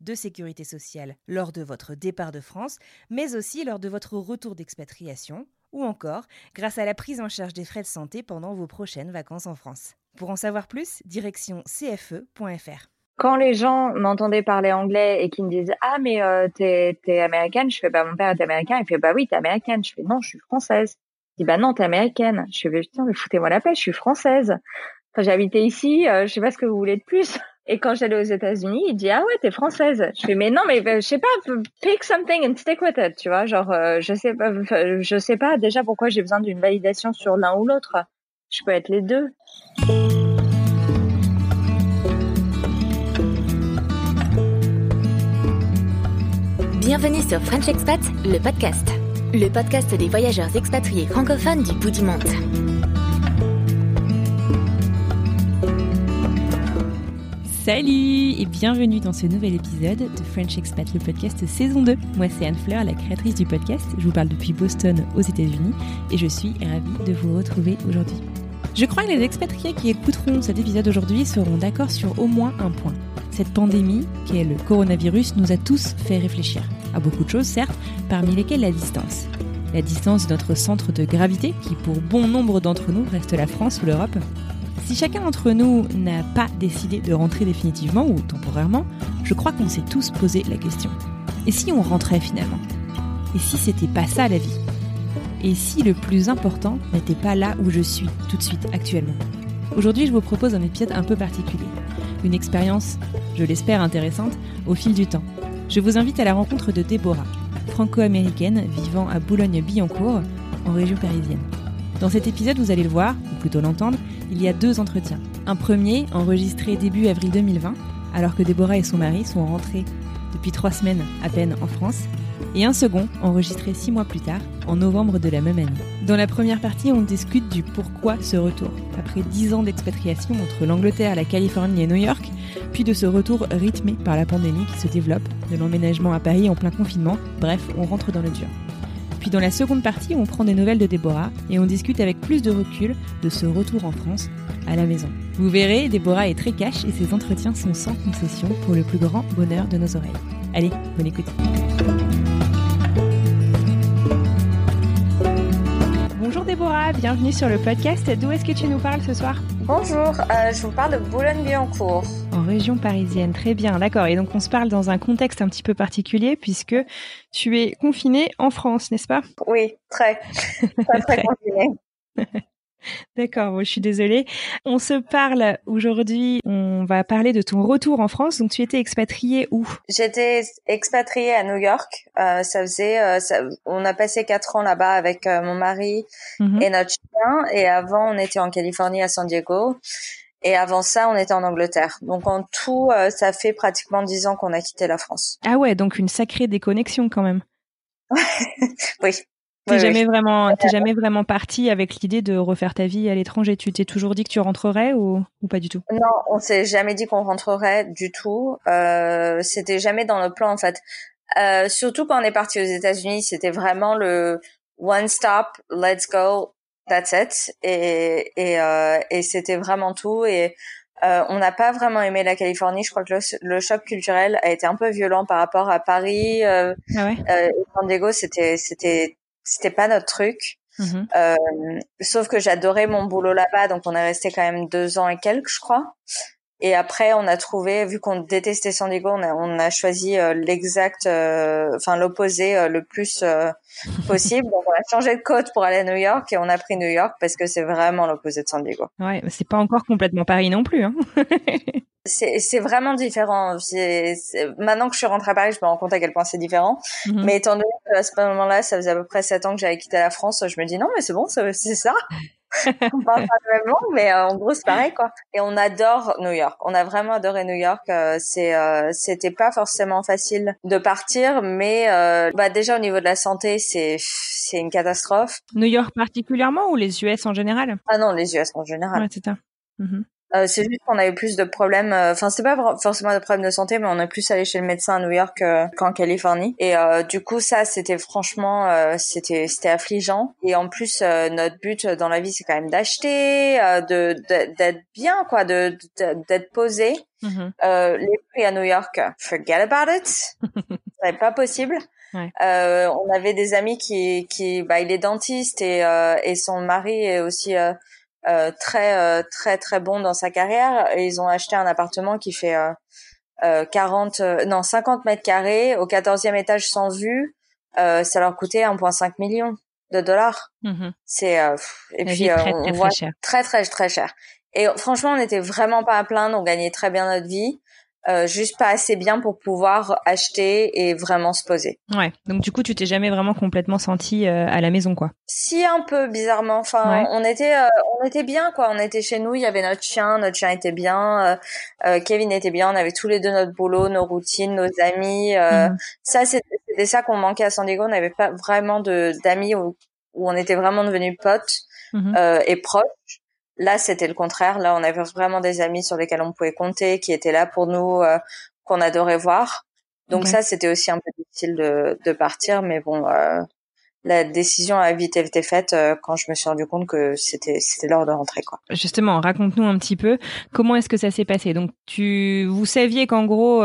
de sécurité sociale lors de votre départ de France, mais aussi lors de votre retour d'expatriation, ou encore grâce à la prise en charge des frais de santé pendant vos prochaines vacances en France. Pour en savoir plus, direction cfe.fr. Quand les gens m'entendaient parler anglais et qui me disaient ah mais euh, t'es t'es américaine, je fais bah mon père est américain, il fait bah oui t'es américaine, je fais non je suis française. Il dit bah non t'es américaine, je fais putain mais foutez-moi la paix, je suis française. Enfin j'ai habité ici, euh, je sais pas ce que vous voulez de plus. Et quand j'allais aux États-Unis, il dit ah ouais t'es française. Je fais mais non mais euh, je sais pas pick something and stick with it, tu vois genre euh, je sais pas je sais pas déjà pourquoi j'ai besoin d'une validation sur l'un ou l'autre. Je peux être les deux. Bienvenue sur French Expat, le podcast. Le podcast des voyageurs expatriés francophones du bout du monde. Salut et bienvenue dans ce nouvel épisode de French Expat, le podcast saison 2. Moi c'est Anne Fleur, la créatrice du podcast. Je vous parle depuis Boston aux États-Unis et je suis ravie de vous retrouver aujourd'hui. Je crois que les expatriés qui écouteront cet épisode aujourd'hui seront d'accord sur au moins un point. Cette pandémie, qui est le coronavirus, nous a tous fait réfléchir. À beaucoup de choses, certes, parmi lesquelles la distance. La distance de notre centre de gravité, qui pour bon nombre d'entre nous reste la France ou l'Europe. Si chacun d'entre nous n'a pas décidé de rentrer définitivement ou temporairement, je crois qu'on s'est tous posé la question. Et si on rentrait finalement? Et si c'était pas ça la vie? Et si le plus important n'était pas là où je suis tout de suite actuellement? Aujourd'hui, je vous propose un épisode un peu particulier. Une expérience, je l'espère intéressante, au fil du temps. Je vous invite à la rencontre de Déborah, franco-américaine vivant à Boulogne-Billancourt, en région parisienne. Dans cet épisode, vous allez le voir, ou plutôt l'entendre, il y a deux entretiens. Un premier, enregistré début avril 2020, alors que Déborah et son mari sont rentrés depuis trois semaines à peine en France, et un second, enregistré six mois plus tard, en novembre de la même année. Dans la première partie, on discute du pourquoi ce retour, après dix ans d'expatriation entre l'Angleterre, la Californie et New York, puis de ce retour rythmé par la pandémie qui se développe, de l'emménagement à Paris en plein confinement, bref, on rentre dans le dur. Puis dans la seconde partie, on prend des nouvelles de Déborah et on discute avec plus de recul de ce retour en France, à la maison. Vous verrez, Déborah est très cash et ses entretiens sont sans concession pour le plus grand bonheur de nos oreilles. Allez, bonne écoute. Bonjour Déborah, bienvenue sur le podcast. D'où est-ce que tu nous parles ce soir? Bonjour, euh, je vous parle de Boulogne-Billancourt. En région parisienne, très bien, d'accord. Et donc on se parle dans un contexte un petit peu particulier puisque tu es confinée en France, n'est-ce pas? Oui, très, très, très confiné. D'accord, bon, je suis désolée. On se parle aujourd'hui, on va parler de ton retour en France. Donc tu étais expatriée où? J'étais expatriée à New York. Euh, ça faisait, euh, ça, on a passé quatre ans là-bas avec euh, mon mari Mhm. et notre chien. Et avant, on était en Californie à San Diego. Et avant ça, on était en Angleterre. Donc en tout, euh, ça fait pratiquement dix ans qu'on a quitté la France. Ah ouais, donc une sacrée déconnexion quand même. Oui. T'es oui. jamais vraiment, t'es jamais vraiment partie avec l'idée de refaire ta vie à l'étranger. Tu t'es toujours dit que tu rentrerais ou, ou pas du tout? Non, on s'est jamais dit qu'on rentrerait du tout. Euh, c'était jamais dans le plan en fait. Euh, surtout quand on est parti aux États-Unis, c'était vraiment le one stop, let's go, that's it. Et et, euh, et c'était vraiment tout. Et euh, on n'a pas vraiment aimé la Californie. Je crois que le, le choc culturel a été un peu violent par rapport à Paris. Euh, Ah ouais? euh, San Diego, c'était c'était c'était pas notre truc. Mhm. Euh, sauf que j'adorais mon boulot là-bas, donc on est resté quand même deux ans et quelques, je crois. Et après, on a trouvé, vu qu'on détestait San Diego, on a, on a choisi l'exact, enfin l'opposé le plus possible. Donc, on a changé de côte pour aller à New York et on a pris New York parce que c'est vraiment l'opposé de San Diego. Ouais, c'est pas encore complètement Paris non plus. Hein c'est vraiment différent. Maintenant que je suis rentrée à Paris, je me rends compte à quel point c'est différent. Mhm. Mais étant donné qu'à ce moment-là, ça faisait à peu près sept ans que j'avais quitté la France, je me dis non, mais c'est bon, c'est ça. on parle pas le même langue, mais euh, en gros c'est pareil quoi. Et on adore New York. On a vraiment adoré New York. Euh, c'est euh, c'était pas forcément facile de partir, mais bah déjà au niveau de la santé c'est c'est une catastrophe. New York particulièrement ou les US en général? Ah non les US en général. Ouais, c'est ça. Mhm. Euh, c'est juste qu'on a eu plus de problèmes. Euh, enfin, c'est pas forcément de problèmes de santé, mais on a plus allé chez le médecin à New York euh, qu'en Californie. Et du coup, ça, c'était franchement, c'était c'était affligeant. Et en plus, notre but dans la vie, c'est quand même d'acheter, de d'être bien, quoi, de d'être posé. Mm-hmm. les prix à New York, forget about it. c'est pas possible. Ouais. on avait des amis qui, qui, bah, il est dentiste et, et son mari est aussi euh, très euh, très très bon dans sa carrière. Et ils ont acheté un appartement qui fait euh, 40 euh, non 50 mètres carrés au 14e étage sans vue. Ça leur coûtait 1,5 million de dollars. Mm-hmm. c'est et puis très, on très, voit très cher. très très très cher et franchement on n'était vraiment pas à plaindre. On gagnait très bien notre vie euh, juste pas assez bien pour pouvoir acheter et vraiment se poser. Ouais. Donc du coup, tu t'es jamais vraiment complètement senti euh, à la maison, quoi. Si un peu bizarrement. Enfin, on était, euh, on était bien, quoi. On était chez nous. Il y avait notre chien. Notre chien était bien. Kevin était bien. On avait tous les deux notre boulot, nos routines, nos amis. Mhm. Ça, c'était ça qu'on manquait à San Diego. On n'avait pas vraiment de d'amis où, où, on était vraiment devenus potes mhm. et proches. Là, c'était le contraire. Là, on avait vraiment des amis sur lesquels on pouvait compter, qui étaient là pour nous, euh, qu'on adorait voir. Donc ça, c'était aussi un peu difficile de, de partir, mais bon, euh, la décision a vite été faite euh, quand je me suis rendu compte que c'était c'était l'heure de rentrer quoi. Justement, raconte-nous un petit peu comment est-ce que ça s'est passé? Donc tu vous saviez qu'en gros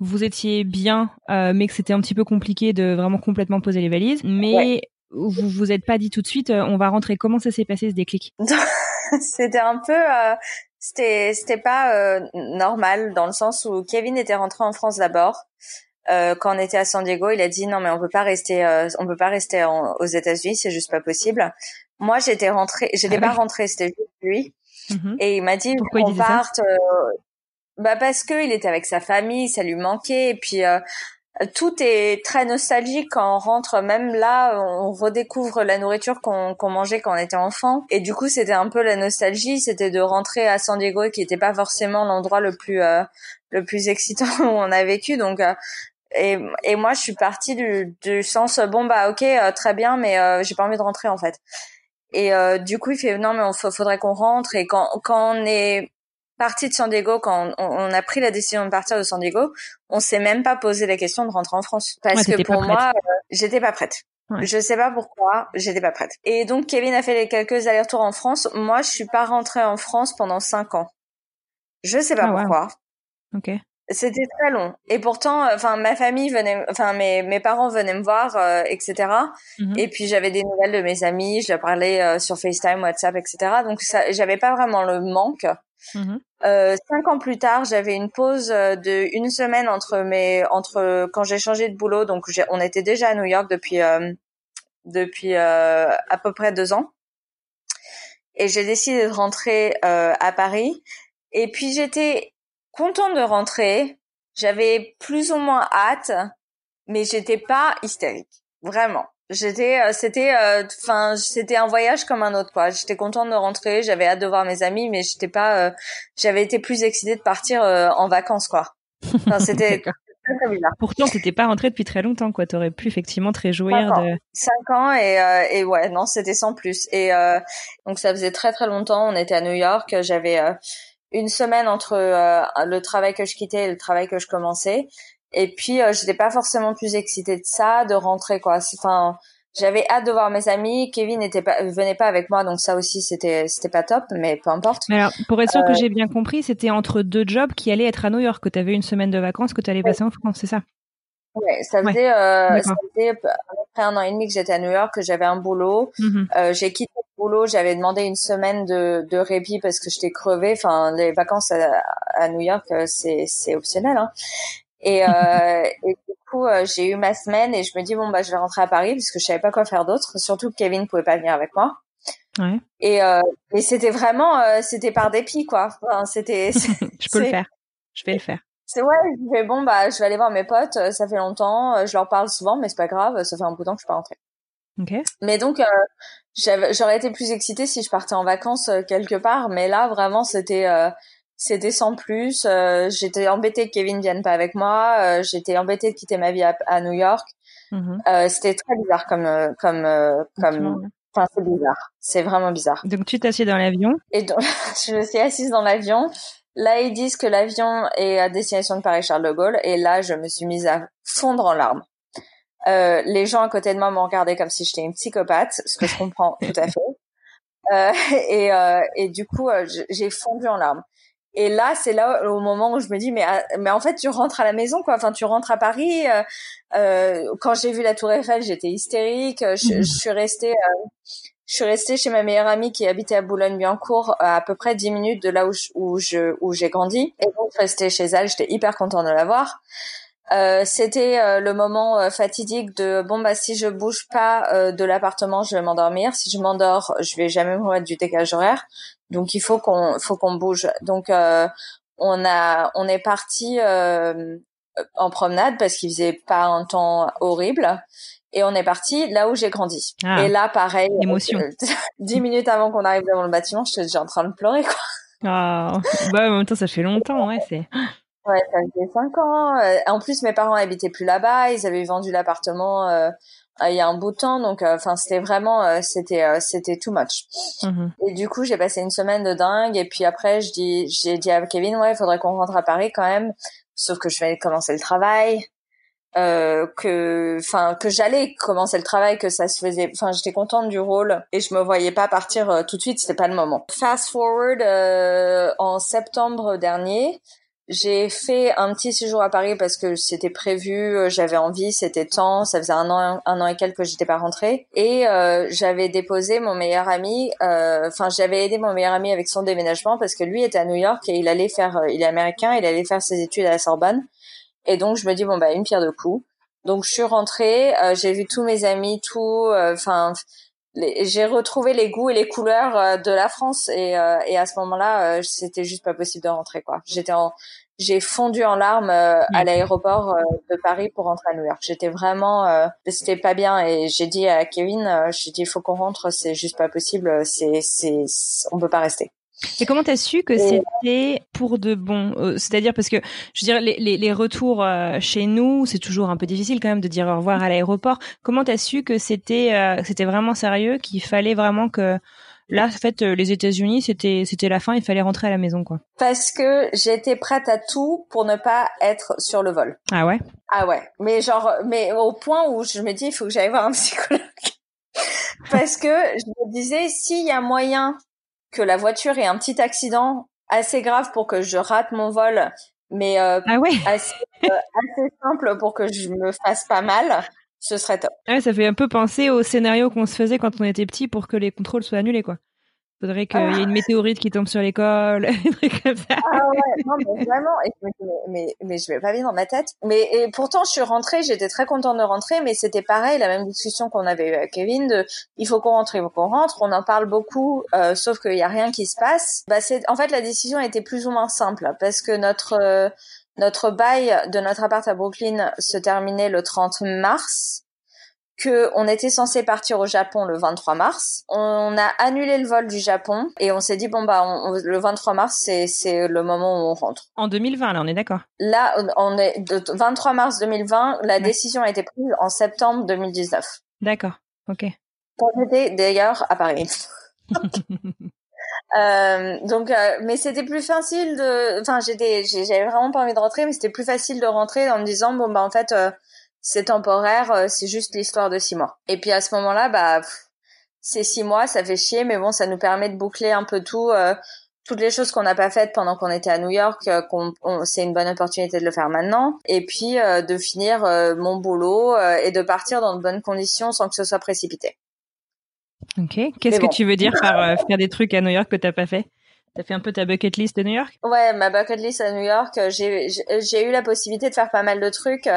vous étiez bien, mais que c'était un petit peu compliqué de vraiment complètement poser les valises, mais vous vous êtes pas dit tout de suite on va rentrer. Comment ça s'est passé ce déclic? c'était un peu euh, c'était c'était pas euh, normal dans le sens où Kevin était rentré en France d'abord. Euh, quand on était à San Diego il a dit non mais on peut pas rester euh, on peut pas rester aux États-Unis c'est juste pas possible. Moi j'étais rentrée j'étais ah pas rentrée c'était juste lui. Mm-hmm. et il m'a dit qu'on parte bah parce que il était avec sa famille ça lui manquait. Et puis tout est très nostalgique quand on rentre. Même là, on redécouvre la nourriture qu'on mangeait quand on était enfant. Et du coup, c'était un peu la nostalgie. C'était de rentrer à San Diego, qui n'était pas forcément l'endroit le plus euh, le plus excitant où on a vécu. Donc euh, et, et moi, je suis partie du, du sens bon bah ok, euh, très bien, mais j'ai pas envie de rentrer en fait. Et du coup, il fait non mais il faudrait qu'on rentre. Et quand quand on est parti de San Diego, quand on, a pris la décision de partir de San Diego, on s'est même pas posé la question de rentrer en France. Parce que pour moi, euh, j'étais pas prête. Je sais pas pourquoi, j'étais pas prête. Et donc Kevin a fait les quelques allers-retours en France. Moi, je suis pas rentrée en France pendant cinq ans. Je sais pas ah, pourquoi. Ok. C'était très long. Et pourtant, euh, enfin, ma famille venait, enfin, mes, mes parents venaient me voir, euh, etc. Mhm. Et puis, j'avais des nouvelles de mes amis, je leur parlais sur FaceTime, WhatsApp, etc. Donc, ça, j'avais pas vraiment le manque. Mhm. Euh, cinq ans plus tard, j'avais une pause euh, de une semaine entre mes entre quand j'ai changé de boulot. Donc on était déjà à New York depuis euh, depuis euh, à peu près deux ans. Et j'ai décidé de rentrer à Paris. Et puis j'étais contente de rentrer. J'avais plus ou moins hâte, mais j'étais pas hystérique, vraiment. J'étais, euh, c'était, euh, enfin, c'était un voyage comme un autre, quoi. J'étais contente de rentrer, j'avais hâte de voir mes amis, mais j'étais pas, euh, j'avais été plus excitée de partir en vacances, quoi. Enfin, c'était. Pourtant, t'étais pas rentrée depuis très longtemps, quoi. T'aurais pu effectivement te réjouir de. Cinq ans et et ouais, non, c'était sans plus. Et donc ça faisait très très longtemps. On était à New York. J'avais une semaine entre le travail que je quittais et le travail que je commençais. Et puis, euh, j'étais pas forcément plus excitée de ça, de rentrer, quoi. Enfin, j'avais hâte de voir mes amis. Kevin n'était pas, venait pas avec moi, donc ça aussi, c'était, c'était pas top, mais peu importe. Mais alors, pour être sûr que euh, j'ai bien compris, c'était entre deux jobs qui allaient être à New York, que tu avais une semaine de vacances, que tu allais passer en France, c'est ça? Ouais, ça faisait, euh, ça faisait à peu près un an et demi que j'étais à New York, que j'avais un boulot. Mm-hmm. euh, j'ai quitté boulot, j'avais demandé une semaine de, de répit parce que j'étais crevée. Enfin, les vacances à, à New York, euh, c'est c'est optionnel. Hein. Et, euh, et du coup, euh, j'ai eu ma semaine et je me dis bon bah je vais rentrer à Paris parce que je savais pas quoi faire d'autre. Surtout que Kevin pouvait pas venir avec moi. Ouais. Et, euh, et c'était vraiment, euh, c'était par dépit quoi. Enfin, c'était. je peux le faire. Je vais le faire. C'est ouais, je fais bon bah je vais aller voir mes potes, ça fait longtemps, je leur parle souvent mais c'est pas grave, ça fait un bout de temps que je suis pas rentrée. Okay. Mais donc euh, j'aurais été plus excitée si je partais en vacances euh, quelque part, mais là vraiment c'était euh, c'était sans plus. Euh, j'étais embêtée que Kevin vienne pas avec moi, j'étais embêtée de quitter ma vie à, à New York. Mm c'était très bizarre comme comme comme enfin c'est bizarre, c'est vraiment bizarre. Donc tu t'assieds dans l'avion Et donc je me suis assise dans l'avion. Là, ils disent que l'avion est à destination de Paris-Charles de Gaulle. Et là, je me suis mise à fondre en larmes. Euh, les gens à côté de moi m'ont regardé comme si j'étais une psychopathe, ce que je comprends tout à fait. Euh, et, euh, et du coup, euh, j'ai fondu en larmes. Et là, c'est là au moment où je me dis, mais, ah, mais en fait, tu rentres à la maison, quoi. Enfin, tu rentres à Paris. Euh, euh quand j'ai vu la Tour Eiffel, j'étais hystérique. Je, je, suis restée, je suis restée chez ma meilleure amie qui habitait à Boulogne-Billancourt, à, à peu près 10 minutes de là où je, où je où j'ai grandi. Et donc, rester chez elle, j'étais hyper contente de la voir. Euh, c'était euh, le moment euh, fatidique de bon bah si je bouge pas euh, de l'appartement je vais m'endormir si je m'endors je vais jamais me remettre du décalage horaire donc il faut qu'on faut qu'on bouge donc on a on est parti en promenade parce qu'il faisait pas un temps horrible et on est parti là où j'ai grandi. Ah, et là, pareil, émotion. dix minutes avant qu'on arrive devant le bâtiment, j'étais déjà en train de pleurer, quoi. Ah, bah, en même temps, ça fait longtemps, ouais, c'est. Ouais, ça faisait cinq ans. Euh, en plus, mes parents habitaient plus là-bas. Ils avaient vendu l'appartement euh, il y a un bout de temps, donc euh, enfin, c'était vraiment, c'était, c'était too much. Mhm. Et du coup, j'ai passé une semaine de dingue. Et puis après, je dis, j'ai dit à Kevin, ouais, il faudrait qu'on rentre à Paris quand même. Sauf que je vais commencer le travail. Euh, que enfin que j'allais commencer le travail que ça se faisait enfin j'étais contente du rôle et je me voyais pas partir euh, tout de suite c'était pas le moment fast forward euh, en septembre dernier j'ai fait un petit séjour à Paris parce que c'était prévu, j'avais envie, c'était temps, ça faisait un an, un an et quelques que j'étais pas rentrée et euh, j'avais déposé mon meilleur ami, enfin j'avais aidé mon meilleur ami avec son déménagement parce que lui était à New York et il allait faire, il est américain, il allait faire ses études à la Sorbonne et donc je me dis bon bah une pierre de coups. Donc je suis rentrée, euh, j'ai vu tous mes amis, tout, euh, enfin j'ai retrouvé les goûts et les couleurs euh, de la France et, et à ce moment-là c'était juste pas possible de rentrer quoi. J'étais en j'ai fondu en larmes à l'aéroport de Paris pour rentrer à New York. J'étais vraiment, c'était pas bien et j'ai dit à Kevin, j'ai dit il faut qu'on rentre, c'est juste pas possible, c'est c'est on peut pas rester. Et comment t'as su que c'était pour de bon euh, C'est-à-dire parce que je veux dire les, les, les retours euh, chez nous, c'est toujours un peu difficile quand même de dire au revoir à l'aéroport. Comment t'as su que c'était euh, c'était vraiment sérieux, qu'il fallait vraiment que là en fait les États-Unis c'était c'était la fin, il fallait rentrer à la maison quoi. Parce que j'étais prête à tout pour ne pas être sur le vol. Ah ouais? Ah ouais. Mais genre mais au point où je me dis il faut que j'aille voir un psychologue. Parce que je me disais s'il y a moyen que la voiture ait un petit accident assez grave pour que je rate mon vol, mais euh, ah ouais. assez, euh, assez simple pour que je me fasse pas mal, ce serait top. Ouais, ça fait un peu penser au scénario qu'on se faisait quand on était petit pour que les contrôles soient annulés, quoi. Faudrait qu'il y ait une météorite qui tombe sur l'école, comme ça. Ah ouais, non, mais vraiment, mais, mais, mais, je vais pas bien dans ma tête. Mais et pourtant, je suis rentrée, j'étais très contente de rentrer, mais c'était pareil, la même discussion qu'on avait eu avec Kevin, de il faut qu'on rentre, il faut qu'on rentre, on en parle beaucoup, euh, sauf qu'il y a rien qui se passe. Bah en fait, la décision était plus ou moins simple, parce que notre euh, notre bail de notre appart à Brooklyn se terminait le 30 mars que on était censé partir au Japon le 23 mars. On a annulé le vol du Japon et on s'est dit bon bah le 23 mars c'est c'est le moment où on rentre. En 2020 là, on est d'accord. Là on est de 23 mars 2020, la décision a été prise en septembre 2019. D'accord. OK. Quand j'étais d'ailleurs à Paris. Euh, donc, euh, mais c'était plus facile de, enfin, j'étais, j'avais vraiment pas envie de rentrer, mais c'était plus facile de rentrer en me disant bon bah en fait, euh, c'est temporaire, euh, c'est juste l'histoire de six mois. Et puis à ce moment-là, bah, c'est six mois, ça fait chier, mais bon, ça nous permet de boucler un peu tout, euh, toutes les choses qu'on n'a pas faites pendant qu'on était à New York, euh, qu'on, c'est une bonne opportunité de le faire maintenant. Et puis de finir mon boulot et de partir dans de bonnes conditions sans que ce soit précipité. Ok. Qu'est-ce que tu veux dire par faire des trucs à New York que t'as pas fait? T'as fait un peu ta bucket list de New York? Ouais, ma bucket list à New York, j'ai j'ai eu la possibilité de faire pas mal de trucs.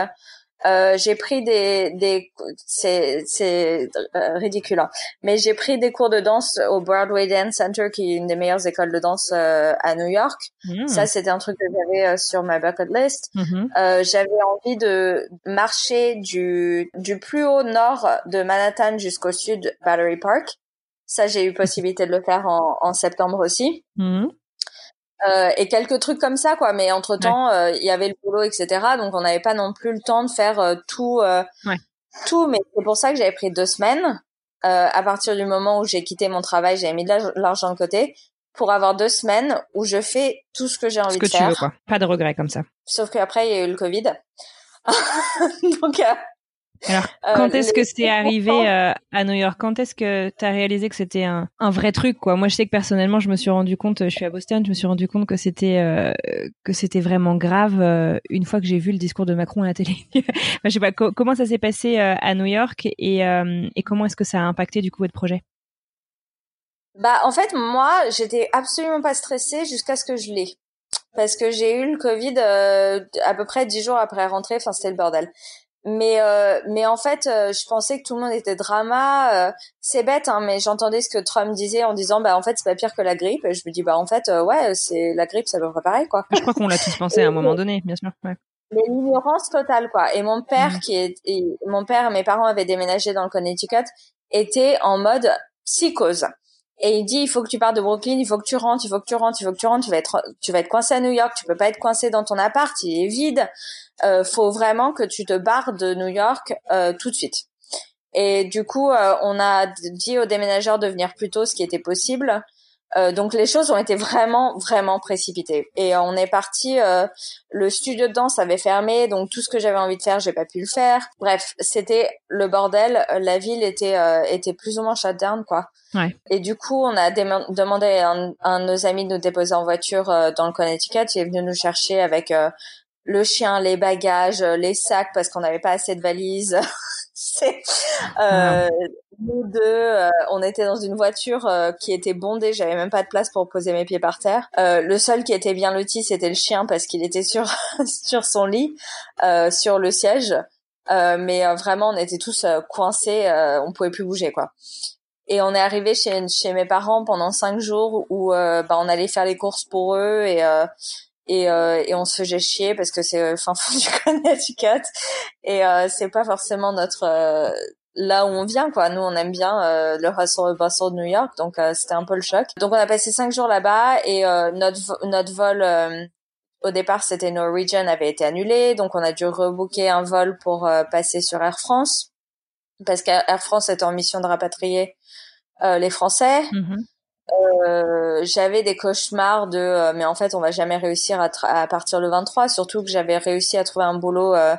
Euh, j'ai pris des des c'est c'est euh, ridicule hein. mais j'ai pris des cours de danse au Broadway Dance Center qui est une des meilleures écoles de danse euh, à New York hmm. ça c'était un truc que j'avais euh, sur ma bucket list mm-hmm. j'avais envie de marcher du du plus haut nord de Manhattan jusqu'au sud Battery Park ça j'ai eu possibilité de le faire en, en septembre aussi mm-hmm. Euh, et quelques trucs comme ça quoi. Mais entre temps euh, il y avait le boulot etc donc on n'avait pas non plus le temps de faire euh, tout ouais. tout. Mais c'est pour ça que j'avais pris deux semaines. À partir du moment où j'ai quitté mon travail j'avais mis de l'argent de côté pour avoir deux semaines où je fais tout ce que j'ai envie ce que de tu Veux, quoi. pas de regrets comme ça. Sauf qu'après il y a eu le covid. Donc alors, euh, quand est-ce que c'est arrivé euh, à New York? Quand est-ce que tu as réalisé que c'était un, un, vrai truc quoi? Moi, je sais que personnellement, je me suis rendu compte, je suis à Boston, je me suis rendu compte que c'était euh, que c'était vraiment grave une fois que j'ai vu le discours de Macron à la télé. je sais pas comment ça s'est passé à New York et, et comment est-ce que ça a impacté du coup votre projet? Bah, en fait, moi, j'étais absolument pas stressée jusqu'à ce que je l'ai. Parce que j'ai eu le Covid à peu près dix jours après rentrer. Enfin, c'était le bordel mais euh, mais en fait euh, je pensais que tout le monde était drama euh, c'est bête hein, mais j'entendais ce que Trump disait en disant bah en fait c'est pas pire que la grippe. Et je me dis bah en fait ouais c'est la grippe ça peut pas pareil quoi. Je crois qu'on l'a tous pensé à un moment donné bien sûr ouais. mais l'ignorance totale quoi. Et mon père mmh. qui est et mon père mes parents avaient déménagé dans le Connecticut était en mode psychose. Et il dit il faut que tu partes de Brooklyn, il faut que tu rentres, il faut que tu rentres, il faut que tu rentres, tu vas être tu vas être coincé à New York, tu peux pas être coincé dans ton appart, il est vide euh, faut vraiment que tu te barres de New York euh, tout de suite. Et du coup, euh, on a dit aux déménageurs de venir plus tôt, ce qui était possible. Euh, donc les choses ont été vraiment vraiment précipitées et on est parti. Euh, le studio de danse avait fermé, donc tout ce que j'avais envie de faire, j'ai pas pu le faire. Bref, c'était le bordel. La ville était était plus ou moins shut down quoi. Ouais. Et du coup, on a demandé à un, un, de nos amis de nous déposer en voiture dans le Connecticut. Il est venu nous chercher avec le chien, les bagages, euh, les sacs parce qu'on n'avait pas assez de valises. c'est euh, nous deux, euh, on était dans une voiture euh, qui était bondée. J'avais même pas de place pour poser mes pieds par terre. le seul qui était bien loti, c'était le chien parce qu'il était sur sur son lit, sur le siège. mais vraiment, on était tous coincés. on pouvait plus bouger quoi. Et on est arrivé chez chez mes parents pendant cinq jours où bah, on allait faire les courses pour eux et et, euh, et on se faisait chier parce que c'est fin fond du Connecticut. Et euh, c'est pas forcément notre euh, là où on vient quoi. Nous on aime bien euh, le hustle bustle de New York. Donc euh, c'était un peu le choc. Donc on a passé cinq jours là-bas et notre notre vol au départ c'était Norwegian avait été annulé. Donc on a dû rebooker un vol pour passer sur Air France. Parce qu'Air France était en mission de rapatrier les Français. Mm-hmm. Euh, j'avais des cauchemars de euh, mais en fait on va jamais réussir à, à, partir le 23 surtout que j'avais réussi à trouver un boulot euh,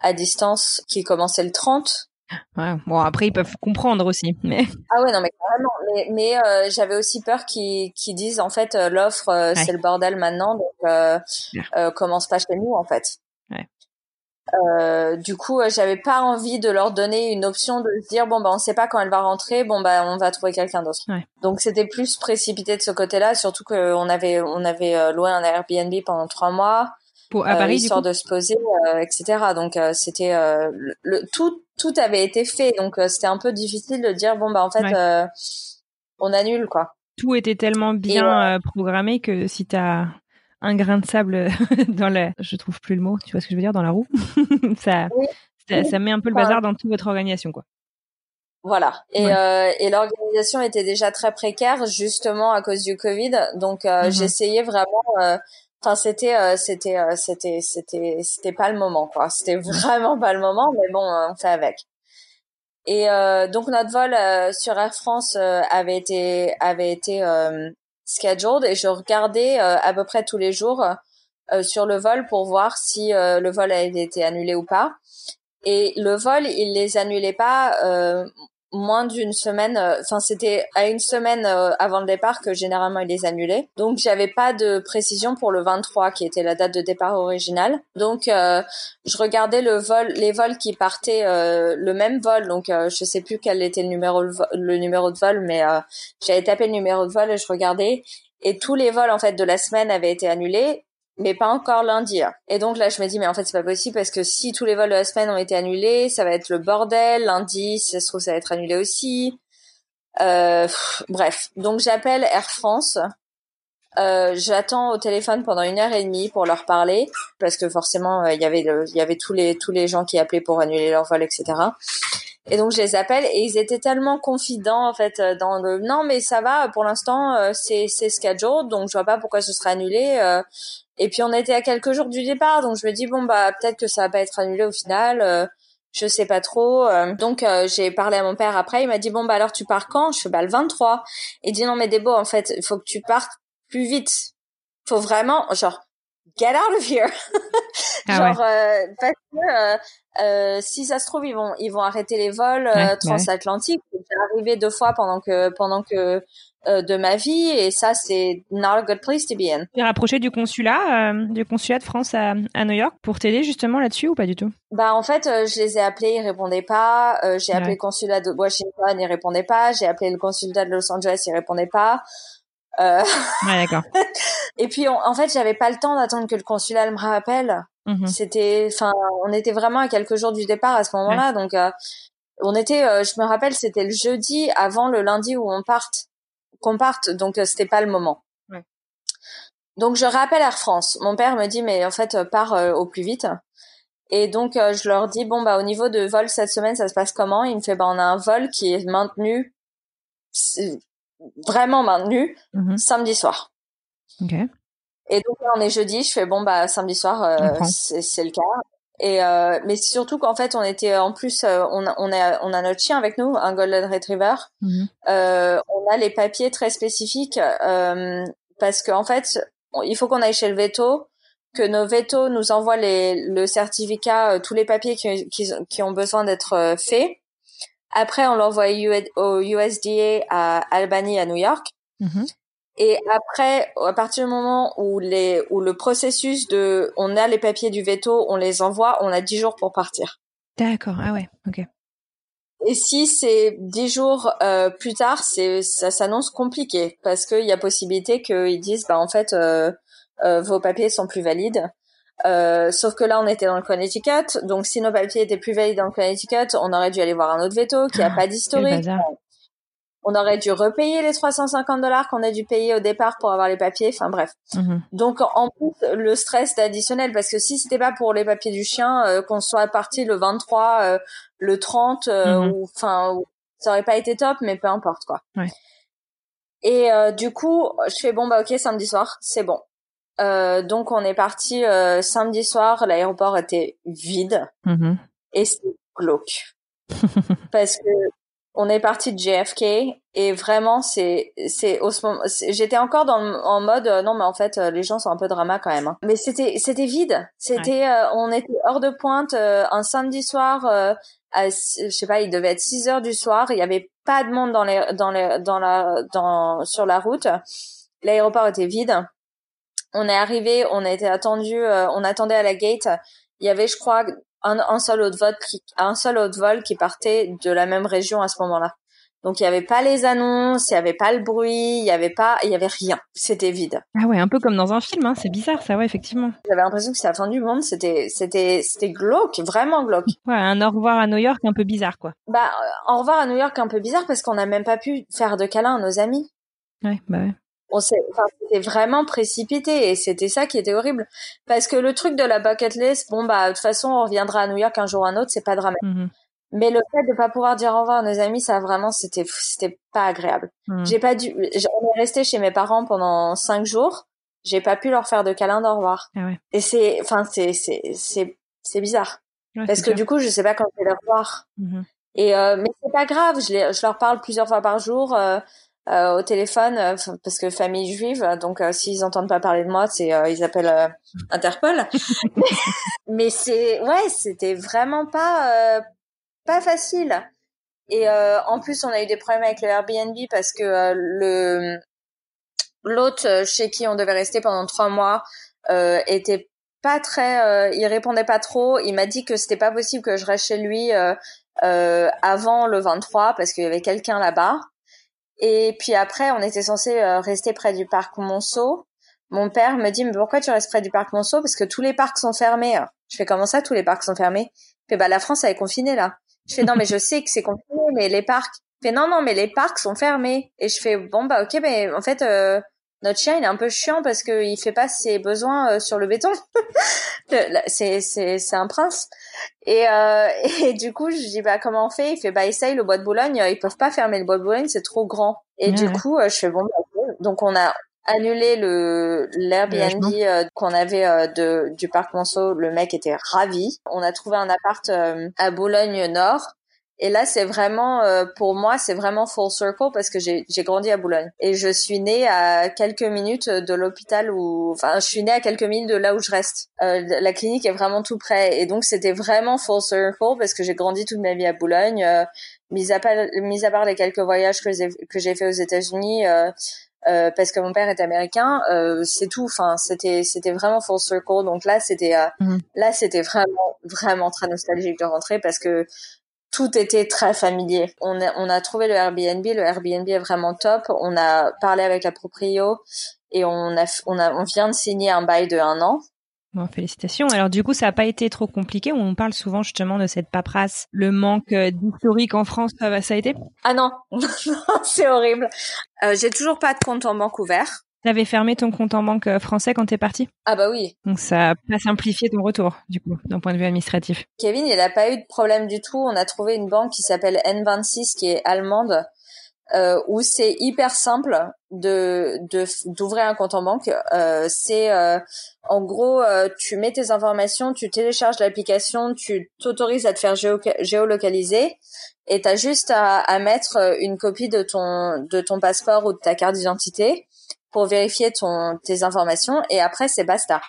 à distance qui commençait le 30 ouais. bon après ils peuvent comprendre aussi mais ah ouais non mais carrément mais, mais j'avais aussi peur qu'ils disent en fait l'offre c'est le bordel maintenant donc commence pas chez nous en fait. Euh, du coup, euh, j'avais pas envie de leur donner une option de se dire bon bah on sait pas quand elle va rentrer, bon bah on va trouver quelqu'un d'autre. Donc c'était plus précipité de ce côté-là, surtout qu'on avait on avait euh, loué un Airbnb pendant trois mois. Pour à Paris, histoire du coup? de se poser, etc. Donc c'était le, tout tout avait été fait, donc c'était un peu difficile de dire bon bah en fait on annule quoi. Tout était tellement bien programmé que si t'as un grain de sable dans la, je trouve plus le mot, tu vois ce que je veux dire, dans la roue. ça, ça, met un peu le bazar dans toute votre organisation, quoi. Voilà. Et, euh, et l'organisation était déjà très précaire, justement à cause du Covid. Donc euh, mm-hmm. j'essayais vraiment. Euh, enfin, c'était, euh, c'était, euh, c'était, c'était, c'était pas le moment, quoi. C'était vraiment pas le moment, mais bon, on fait avec. Et donc notre vol sur Air France avait été avait été scheduled et je regardais euh, à peu près tous les jours euh, sur le vol pour voir si euh, le vol avait été annulé ou pas. Et le vol, il les annulait pas. Moins d'une semaine. euh, Enfin, c'était à une semaine euh, avant le départ que généralement ils les annulaient. Donc, j'avais pas de précision pour le 23, qui était la date de départ originale. Donc, euh, je regardais le vol, les vols qui partaient euh, le même vol. Donc, euh, je sais plus quel était le numéro, le numéro de vol, mais euh, j'avais tapé le numéro de vol et je regardais. Et tous les vols en fait de la semaine avaient été annulés mais pas encore lundi. hein. Et donc là, je me dis, mais en fait, c'est pas possible parce que si tous les vols de la semaine ont été annulés, ça va être le bordel. Lundi, si ça se trouve, ça va être annulé aussi. Euh, bref, donc j'appelle Air France. Euh, J'attends au téléphone pendant une heure et demie pour leur parler parce que forcément, euh, il y avait le- y avait tous les tous les gens qui appelaient pour annuler leur vol, etc. Et donc je les appelle et ils étaient tellement confidents en fait euh, dans le non mais ça va pour l'instant euh, c'est c'est scheduled donc je vois pas pourquoi ce serait annulé et puis on était à quelques jours du départ, donc je me dis bon bah peut-être que ça va pas être annulé au final. euh, je sais pas trop. euh. donc euh, j'ai parlé à mon père après, il m'a dit bon bah alors tu pars quand? Je fais bah le 23. Il dit non mais Débo en fait il faut que tu partes plus vite. Faut vraiment genre get out of here. Ah genre euh, parce que euh, euh, si ça se trouve ils vont ils vont arrêter les vols euh, Ouais, ouais. transatlantiques. C'est arrivé deux fois pendant que pendant que de ma vie et ça c'est not a good place to be in. Tu es rapproché du consulat, euh, du consulat de France à, à New York pour t'aider justement là-dessus ou pas du tout? Bah en fait, euh, je les ai appelés, ils répondaient pas. Euh, j'ai appelé Ouais. le consulat de Washington, ils répondaient pas. J'ai appelé le consulat de Los Angeles, ils répondaient pas. Euh, Ouais, d'accord. et puis on- en fait, j'avais pas le temps d'attendre que le consulat me rappelle. Mhm. C'était, enfin, on était vraiment à quelques jours du départ à ce moment-là, donc euh, on était, euh, je me rappelle, c'était le jeudi avant le lundi où on parte, qu'on parte, donc euh, c'était pas le moment. Ouais. Donc je rappelle Air France. Mon père me dit mais en fait euh, pars euh, au plus vite. Et donc euh, je leur dis bon bah au niveau de vol cette semaine ça se passe comment? Il me fait bah on a un vol qui est maintenu, vraiment maintenu Mhm. samedi soir. Ok. Et donc là, on est jeudi, je fais bon bah samedi soir euh, c'est le cas. Et euh, mais surtout qu'en fait on était en plus euh, on a, on a on a notre chien avec nous, un golden retriever. Mhm. Euh, on a les papiers très spécifiques euh, parce qu'en fait on- il faut qu'on aille chez le veto, que nos vétos nous envoient les le certificat, euh, tous les papiers qui qui, qui ont besoin d'être faits. Après on l'envoie au USDA à Albany à New York. Mhm. Et après, à partir du moment où les où le processus de on a les papiers du veto, on les envoie, on a 10 jours pour partir. D'accord. Ah ouais. Ok. Et si c'est 10 jours euh, plus tard, c'est ça s'annonce compliqué parce qu'il y a possibilité qu'ils disent bah en fait euh, euh, vos papiers sont plus valides. Euh, sauf que là, on était dans le Connecticut, donc si nos papiers étaient plus valides dans le Connecticut, on aurait dû aller voir un autre veto qui a Ah, pas d'historique. On aurait dû repayer les 350 dollars qu'on a dû payer au départ pour avoir les papiers. Enfin bref. Mhm. Donc en plus le stress additionnel parce que si c'était pas pour les papiers du chien euh, qu'on soit parti le 23 euh, le 30 euh, Mhm. ou enfin ça aurait pas été top mais peu importe quoi. Ouais. Et euh, du coup, je fais bon bah OK samedi soir, c'est bon. Euh, donc on est parti euh, samedi soir, l'aéroport était vide Mhm. et c'était glauque. parce que on est parti de JFK et vraiment c'est c'est au ce moment j'étais encore dans le- en mode euh, non mais en fait euh, les gens sont un peu drama quand même hein. mais c'était c'était vide. C'était euh, on était hors de pointe euh, un samedi soir euh, à, je sais pas il devait être 6 heures du soir il y avait pas de monde dans les dans les dans la dans sur la route. L'aéroport était vide. On est arrivé on a été attendu euh, on attendait à la gate. Il y avait je crois un, un seul autre vol qui un seul autre vol qui partait de la même région à ce moment-là. Donc il y avait pas les annonces, il y avait pas le bruit, il y avait pas il y avait rien. C'était vide. Ah ouais, un peu comme dans un film. Hein. C'est bizarre, ça. Ouais, effectivement. J'avais l'impression que c'était la fin du monde, c'était c'était c'était glauque, vraiment glauque. Ouais, un au revoir à New York un peu bizarre, quoi. bah euh, au revoir à New York un peu bizarre parce qu'on n'a même pas pu faire de câlin à nos amis. Ouais, bah ouais. On s'est, enfin, c'était vraiment précipité et c'était ça qui était horrible. Parce que le truc de la bucket list, bon, bah, de toute façon, on reviendra à New York un jour ou un autre, c'est pas dramatique. Mhm. Mais le fait de pas pouvoir dire au revoir à nos amis, ça vraiment, c'était, c'était pas agréable. Mhm. J'ai pas dû, on est resté chez mes parents pendant cinq jours. J'ai pas pu leur faire de câlin d'au revoir. Ah ouais. Et c'est, enfin, c'est, c'est, c'est, c'est bizarre. Ouais, Parce que du coup, je sais pas quand je vais les revoir. Mhm. Et euh, mais c'est pas grave, je, les, je leur parle plusieurs fois par jour euh, au téléphone euh, parce que famille juive, donc euh, s'ils entendent pas parler de moi, c'est euh, ils appellent euh, Interpol. mais c'est ouais, c'était vraiment pas euh, pas facile. Et euh, en plus, on a eu des problèmes avec le Airbnb parce que euh, le l'hôte chez qui on devait rester pendant trois mois euh, était pas très, il répondait pas trop. Il m'a dit que c'était pas possible que je reste chez lui avant le 23 parce qu'il y avait quelqu'un là-bas. Et puis après, on était censé rester près du parc Monceau. Mon père me dit mais pourquoi tu restes près du parc Monceau? Parce que tous les parcs sont fermés. Je fais comment ça tous les parcs sont fermés? Fait bah la France elle est confinée là. Je fais non mais je sais que c'est confiné mais les parcs. fait non non mais les parcs sont fermés et je fais bon bah ok mais en fait euh, notre chien il est un peu chiant parce que il fait pas ses besoins euh, sur le béton. c'est c'est c'est un prince. Et euh, et du coup je dis bah comment on fait? Il fait bah essaye le bois de Boulogne. Ils peuvent pas fermer le bois de Boulogne c'est trop grand. Et du coup je fais bon bah, donc on a annulé le l'Airbnb euh, qu'on avait euh, de du parc Monceau. Le mec était ravi. On a trouvé un appart euh, à Boulogne Nord. Et là, c'est vraiment, pour moi, c'est vraiment full circle parce que j'ai grandi à Boulogne et je suis née à quelques minutes de l'hôpital où, enfin, je suis née à quelques minutes de là où je reste. la clinique est vraiment tout près et donc c'était vraiment full circle parce que j'ai grandi toute ma vie à Boulogne. mis à part, mis à part les quelques voyages que j'ai fait aux États-Unis, euh, parce que mon père est américain, euh, c'est tout. Enfin, c'était c'était vraiment full circle. Donc là, c'était euh, mhm. là, c'était vraiment vraiment très nostalgique de rentrer parce que tout était très familier. On a, on a trouvé le Airbnb. Le Airbnb est vraiment top. On a parlé avec la proprio et on a on a on vient de signer un bail de un an. Bon, félicitations. Alors du coup, ça n'a pas été trop compliqué. On parle souvent justement de cette paperasse, le manque euh, d'historique en France. Ça, ça a été? Ah non, c'est horrible. Euh, J'ai toujours pas de compte en banque ouvert. T'avais fermé ton compte en banque euh, français quand t'es parti? Ah bah oui. Donc ça a pas simplifié ton retour, du coup, d'un point de vue administratif. Kevin, il a pas eu de problème du tout. On a trouvé une banque qui s'appelle N26, qui est allemande, euh, où c'est hyper simple de d'ouvrir un compte en banque. Euh, c'est euh, en gros, tu mets tes informations, tu télécharges l'application, tu t'autorises à te faire géolocaliser et tu as juste à, à, mettre une copie de ton de ton passeport ou de ta carte d'identité pour vérifier ton tes informations et après c'est basta.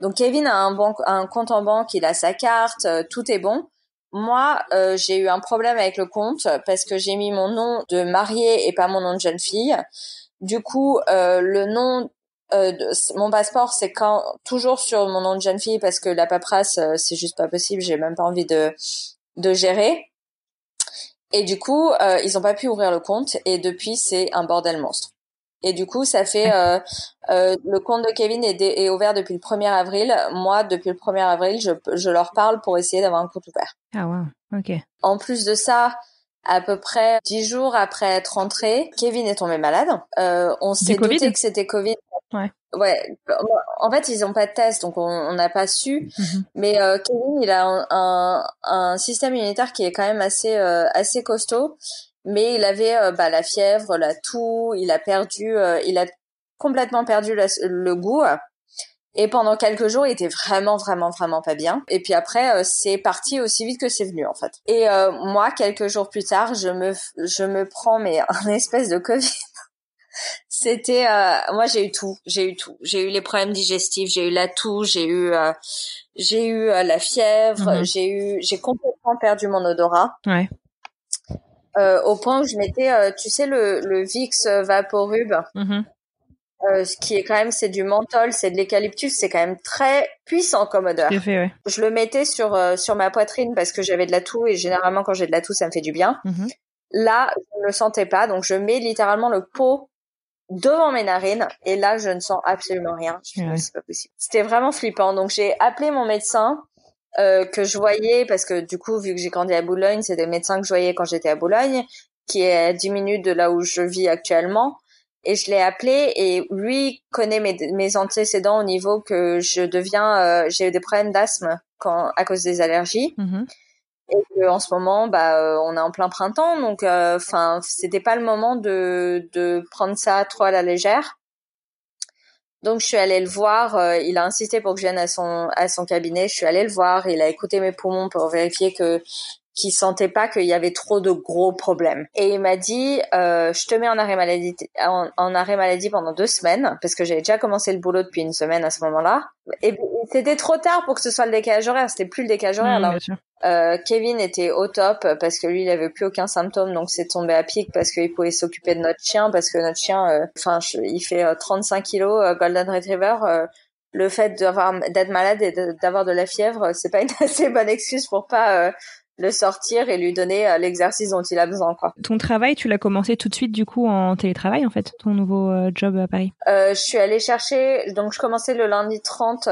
Donc Kevin a un, banque, un compte en banque, il a sa carte, tout est bon. Moi, euh, j'ai eu un problème avec le compte parce que j'ai mis mon nom de mariée et pas mon nom de jeune fille. Du coup, euh, le nom euh, de, mon passeport, c'est quand toujours sur mon nom de jeune fille parce que la paperasse, euh, c'est juste pas possible. J'ai même pas envie de de gérer. Et du coup, euh, ils ont pas pu ouvrir le compte et depuis, c'est un bordel monstre. Et du coup, ça fait euh, euh, le compte de Kevin est, est, ouvert depuis le 1er avril. Moi, depuis le 1er avril, je, je leur parle pour essayer d'avoir un compte ouvert. Ah ouais, ok. En plus de ça, à peu près dix jours après être rentré, Kevin est tombé malade. Euh, on s'est douté que c'était Covid. Ouais. Ouais. En fait, ils ont pas de test, donc on n'a pas su. Mhm. Mais euh, Kevin, il a un, un, un, système immunitaire qui est quand même assez euh, assez costaud mais il avait euh, bah, la fièvre, la toux, il a perdu, euh, il a complètement perdu le goût. Et pendant quelques jours, il était vraiment, vraiment, vraiment pas bien. Et puis après, euh, c'est parti aussi vite que c'est venu en fait. Et moi, quelques jours plus tard, je me, je me prends mais un espèce de Covid. C'était, moi j'ai eu tout, j'ai eu tout. J'ai eu les problèmes digestifs, j'ai eu la toux, j'ai eu, j'ai eu la fièvre, mhm. j'ai eu, j'ai complètement perdu mon odorat. Ouais. Euh, au point où je mettais, euh, tu sais, le, le Vicks Vaporub, mm euh, ce qui est quand même, c'est du menthol, c'est de l'eucalyptus, c'est quand même très puissant comme odeur. Fait, ouais. Je le mettais sur euh, sur ma poitrine parce que j'avais de la toux et généralement quand j'ai de la toux, ça me fait du bien. Mhm. Là, je ne le sentais pas, donc je mets littéralement le pot devant mes narines et là, je ne sens absolument rien. Je c'est pas possible. C'était vraiment flippant. Donc j'ai appelé mon médecin euh, que je voyais parce que du coup vu que j'ai grandi à Boulogne c'était le médecin que je voyais quand j'étais à Boulogne qui est à 10 minutes de là où je vis actuellement. Et je l'ai appelé et lui connaît mes, mes antécédents au niveau que je deviens euh, j'ai eu des problèmes d'asthme quand à cause des allergies. Mm-hmm. et que en ce moment bah euh, on est en plein printemps donc enfin c'était pas le moment de de prendre ça trop à la légère donc je suis allée le voir, euh, il a insisté pour que je vienne à son à son cabinet, je suis allée le voir, il a écouté mes poumons pour vérifier que qu'il sentait pas qu'il y avait trop de gros problèmes. Et il m'a dit euh, je te mets en arrêt maladie en, arrêt maladie pendant deux semaines parce que j'avais déjà commencé le boulot depuis une semaine à ce moment-là. Et c'était trop tard pour que ce soit le décalage horaire. C'était plus le décalage horaire. là. Euh, Kevin était au top parce que lui il avait plus aucun symptôme donc c'est tombé à pic parce qu'il pouvait s'occuper de notre chien parce que notre chien euh, enfin il fait 35 kilos Golden Retriever le fait d'avoir d'être malade et d'avoir de la fièvre c'est pas une assez bonne excuse pour pas le sortir et lui donner euh, l'exercice dont il a besoin. Quoi. Ton travail, tu l'as commencé tout de suite du coup en télétravail en fait, ton nouveau euh, job à Paris? Euh, Je suis allée chercher, donc je commençais le lundi 30,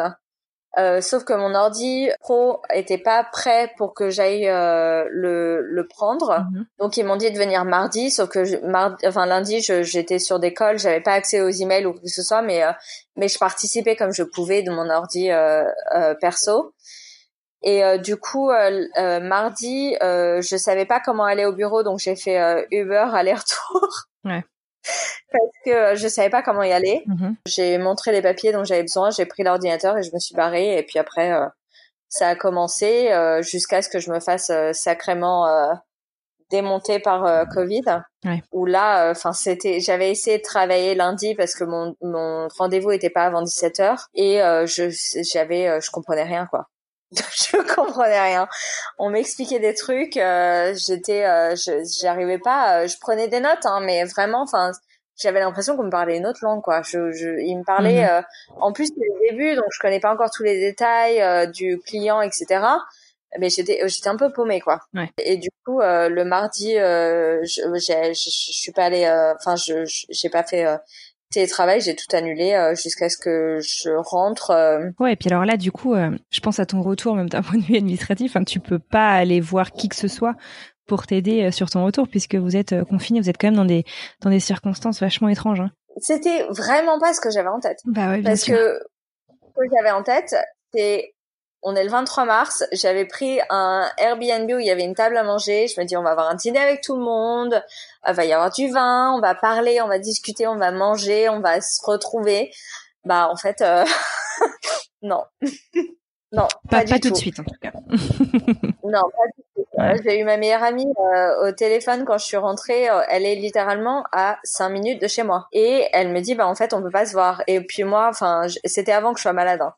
euh, sauf que mon ordi pro était pas prêt pour que j'aille euh, le, le prendre. Mhm. Donc ils m'ont dit de venir mardi, sauf que je, mardi, enfin lundi j'étais sur des calls, j'avais pas accès aux emails ou quoi que ce soit, mais mais je participais comme je pouvais de mon ordi perso. Et euh, du coup, euh, euh, mardi, euh, je savais pas comment aller au bureau, donc j'ai fait Uber aller-retour. Ouais. Parce que je savais pas comment y aller. Mm-hmm. J'ai montré les papiers dont j'avais besoin, j'ai pris l'ordinateur et je me suis barrée. Et puis après, ça a commencé jusqu'à ce que je me fasse sacrément démonter par Covid. Ouais. Où là, enfin c'était, j'avais essayé de travailler lundi parce que mon, mon rendez-vous était pas avant 17 h et je j'avais, je comprenais rien quoi. je comprenais rien. On m'expliquait des trucs, euh, j'étais, euh, j'arrivais pas, euh, je prenais des notes, hein, mais vraiment, enfin, j'avais l'impression qu'on me parlait une autre langue, quoi. Je, je il me parlait, mhm. en plus c'était le début, donc je connais pas encore tous les détails du client, etc. Mais j'étais, j'étais un peu paumée, quoi. Et du coup, le mardi, je, je, je, suis pas allée, enfin, je, j'ai pas fait télétravail, j'ai tout annulé euh, jusqu'à ce que je rentre. Euh. Ouais, et puis alors là, du coup, euh, je pense à ton retour, même d'un point de vue administratif, enfin, tu peux pas aller voir qui que ce soit pour t'aider sur ton retour, puisque vous êtes confiné, vous êtes quand même dans des dans des circonstances vachement étranges. Hein. C'était vraiment pas ce que j'avais en tête. Bah ouais, bien Parce que ce que j'avais en tête, c'est on est le 23 mars, j'avais pris un Airbnb où il y avait une table à manger. Je me dis, on va avoir un dîner avec tout le monde, il va y avoir du vin, on va parler, on va discuter, on va manger, on va se retrouver. Bah, en fait, euh... non. non, pas, pas, tout, de suite, en tout cas. non, pas du tout. Euh, j'ai eu ma meilleure amie euh, au téléphone quand je suis rentrée. Euh, elle est littéralement à 5 minutes de chez moi. Et elle me dit, bah, en fait, on peut pas se voir. Et puis moi, enfin, c'était avant que je sois malade. Hein.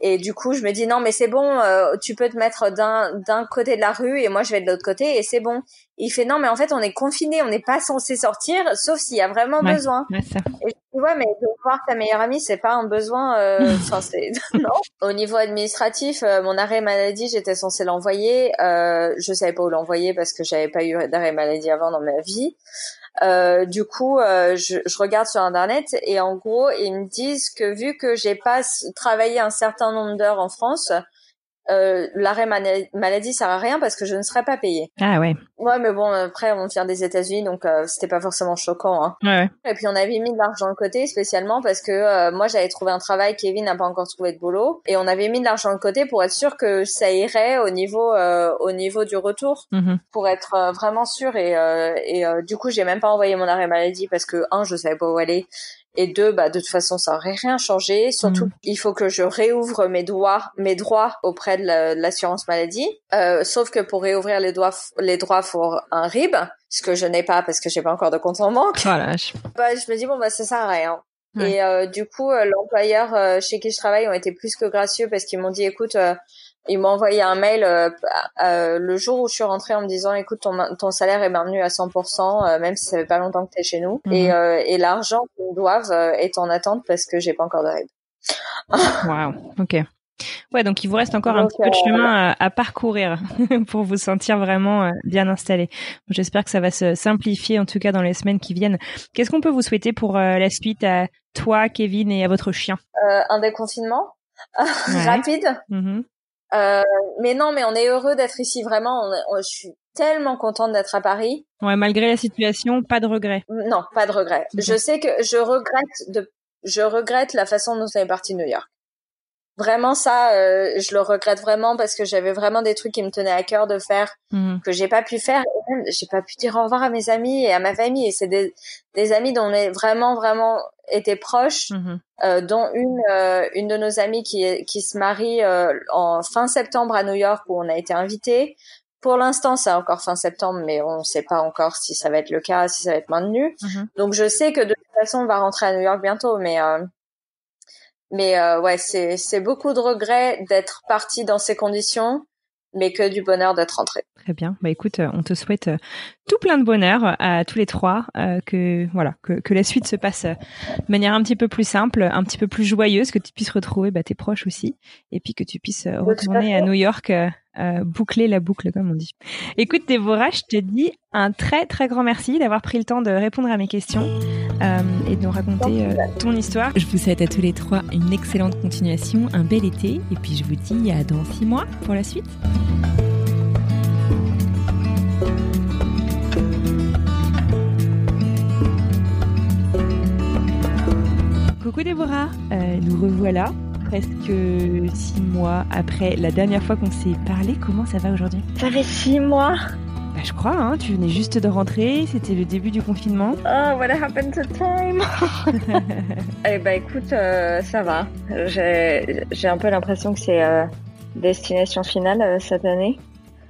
Et du coup, je me dis non, mais c'est bon, euh, tu peux te mettre d'un d'un côté de la rue et moi je vais de l'autre côté et c'est bon. il fait non, mais en fait on est confiné, on n'est pas censé sortir, sauf s'il y a vraiment besoin. Ouais, ça. Et je dis mais de voir ta meilleure amie, c'est pas un besoin. Euh, c'est non. Au niveau administratif, euh, mon arrêt maladie, j'étais censée l'envoyer. Euh, je savais pas où l'envoyer parce que j'avais pas eu d'arrêt maladie avant dans ma vie. Euh, du coup, euh, je, je, regarde sur internet et en gros, ils me disent que vu que j'ai pas travaillé un certain nombre d'heures en France, euh, l'arrêt maladie sert à rien parce que je ne serais pas payée. Ah ouais. Ouais, mais bon, après on vient des États-Unis, donc euh, c'était pas forcément choquant. Hein. Ouais. Et puis on avait mis de l'argent de côté spécialement parce que euh, moi j'avais trouvé un travail, Kevin n'a pas encore trouvé de boulot, et on avait mis de l'argent de côté pour être sûr que ça irait au niveau euh, au niveau du retour, mm-hmm. pour être vraiment sûr. Et, et du coup j'ai même pas envoyé mon arrêt maladie parce que un je savais pas où aller et deux, bah, de toute façon, ça aurait rien changé. Surtout, mm. il faut que je réouvre mes droits, mes droits auprès de l'assurance maladie. Euh, sauf que pour réouvrir les droits, les droits pour un RIB, ce que je n'ai pas parce que j'ai pas encore de compte en banque. Voilà. Bah, je me dis bon bah ça sert à rien. Et euh, du coup, euh, l'employeur euh, chez qui je travaille ont été plus que gracieux parce qu'ils m'ont dit écoute, euh, il m'a envoyé un mail euh, euh, le jour où je suis rentrée en me disant écoute ton, ton salaire est maintenu à 100% euh, même si ça fait pas longtemps que tu es chez nous et, mhm. et l'argent qu'ils doivent est en attente parce que j'ai pas encore de règles. Waouh, ok. Ouais, donc il vous reste encore un petit peu de chemin à, parcourir pour vous sentir vraiment bien installé. J'espère que ça va se simplifier en tout cas dans les semaines qui viennent. Qu'est-ce qu'on peut vous souhaiter pour la suite à toi, Kevin et à votre chien? Un déconfinement rapide. Mhm. Euh, mais non, mais on est heureux d'être ici vraiment. je suis tellement contente d'être à Paris. Ouais, malgré la situation, pas de regret. Non, pas de regret. Je sais que je regrette de, je regrette la façon dont on est parti de New York. Vraiment ça, euh, je le regrette vraiment parce que j'avais vraiment des trucs qui me tenaient à cœur de faire mhm. que j'ai pas pu faire. J'ai pas pu dire au revoir à mes amis et à ma famille. Et c'est des, des amis dont on est vraiment vraiment été proches, mhm. euh, dont une euh, une de nos amies qui qui se marie euh, en fin septembre à New York où on a été invité. Pour l'instant, c'est encore fin septembre, mais on ne sait pas encore si ça va être le cas, si ça va être maintenu. Mhm. Donc, je sais que de toute façon, on va rentrer à New York bientôt, mais Mais euh, ouais, c'est c'est beaucoup de regrets d'être parti dans ces conditions, mais que du bonheur d'être rentré. Très bien. Bah écoute, on te souhaite tout plein de bonheur à tous les trois, que voilà, que, que la suite se passe de manière un petit peu plus simple, un petit peu plus joyeuse, que tu puisses retrouver bah, tes proches aussi, et puis que tu puisses retourner à New York euh, boucler la boucle, comme on dit. Écoute, Déborah, je te dis un très très grand merci d'avoir pris le temps de répondre à mes questions euh, et de nous raconter euh, ton histoire. Je vous souhaite à tous les trois une excellente continuation, un bel été, et puis je vous dis à dans six mois pour la suite. Coucou Déborah, nous revoilà presque six mois après la dernière fois qu'on s'est parlé. Comment ça va aujourd'hui? Ça fait six mois bah, je crois, hein, tu venais juste de rentrer, c'était le début du confinement. Oh, what happened to time? Eh bah écoute, euh, ça va. J'ai un peu l'impression que c'est euh, destination finale euh, cette année.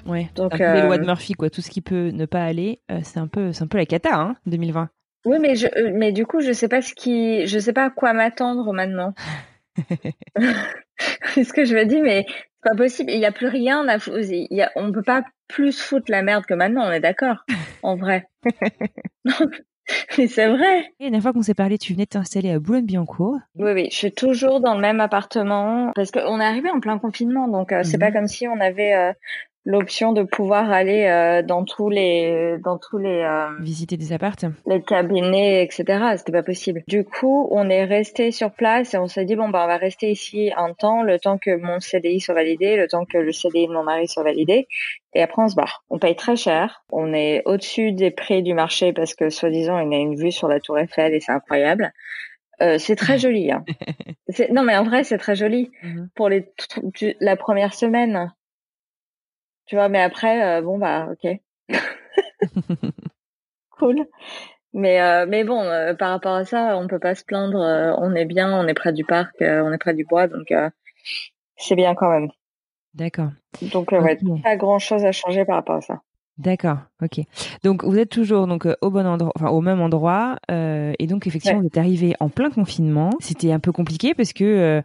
Ouais. Donc les lois de Murphy, quoi, tout ce qui peut ne pas aller, c'est un peu, un peu la cata, hein, 2020. Oui, mais je, mais du coup, je sais pas ce qui, je sais pas à quoi m'attendre maintenant. c'est ce que je me dis, mais c'est pas possible. Il n'y a plus rien à a... On peut pas plus foutre la merde que maintenant, on est d'accord, en vrai. mais c'est vrai. Et la dernière fois qu'on s'est parlé, tu venais de t'installer à Boulogne-Billancourt. Oui, oui, je suis toujours dans le même appartement parce qu'on est arrivé en plein confinement, donc euh, c'est pas mhm. comme si on avait euh, l'option de pouvoir aller euh, dans tous les dans tous les euh, visiter des appartes les cabinets etc c'était pas possible du coup on est resté sur place et on s'est dit bon bah on va rester ici un temps le temps que mon CDI soit validé le temps que le CDI de mon mari soit validé et après on se barre on paye très cher on est au-dessus des prix du marché parce que soi-disant il a une vue sur la tour Eiffel et c'est incroyable euh, c'est très joli. Hein. non, mais en vrai, c'est très joli. Mhm. Pour les la première semaine, tu vois, mais après, euh, bon, bah, ok. cool. Mais, euh, mais bon, euh, par rapport à ça, on peut pas se plaindre. on est bien, on est près du parc, on est près du bois, donc c'est bien quand même. D'accord. Donc, ouais, pas grand chose à changer par rapport à ça. D'accord, ok. Donc vous êtes toujours donc au bon endroit, enfin au même endroit, et donc effectivement vous êtes arrivé en plein confinement. C'était un peu compliqué parce que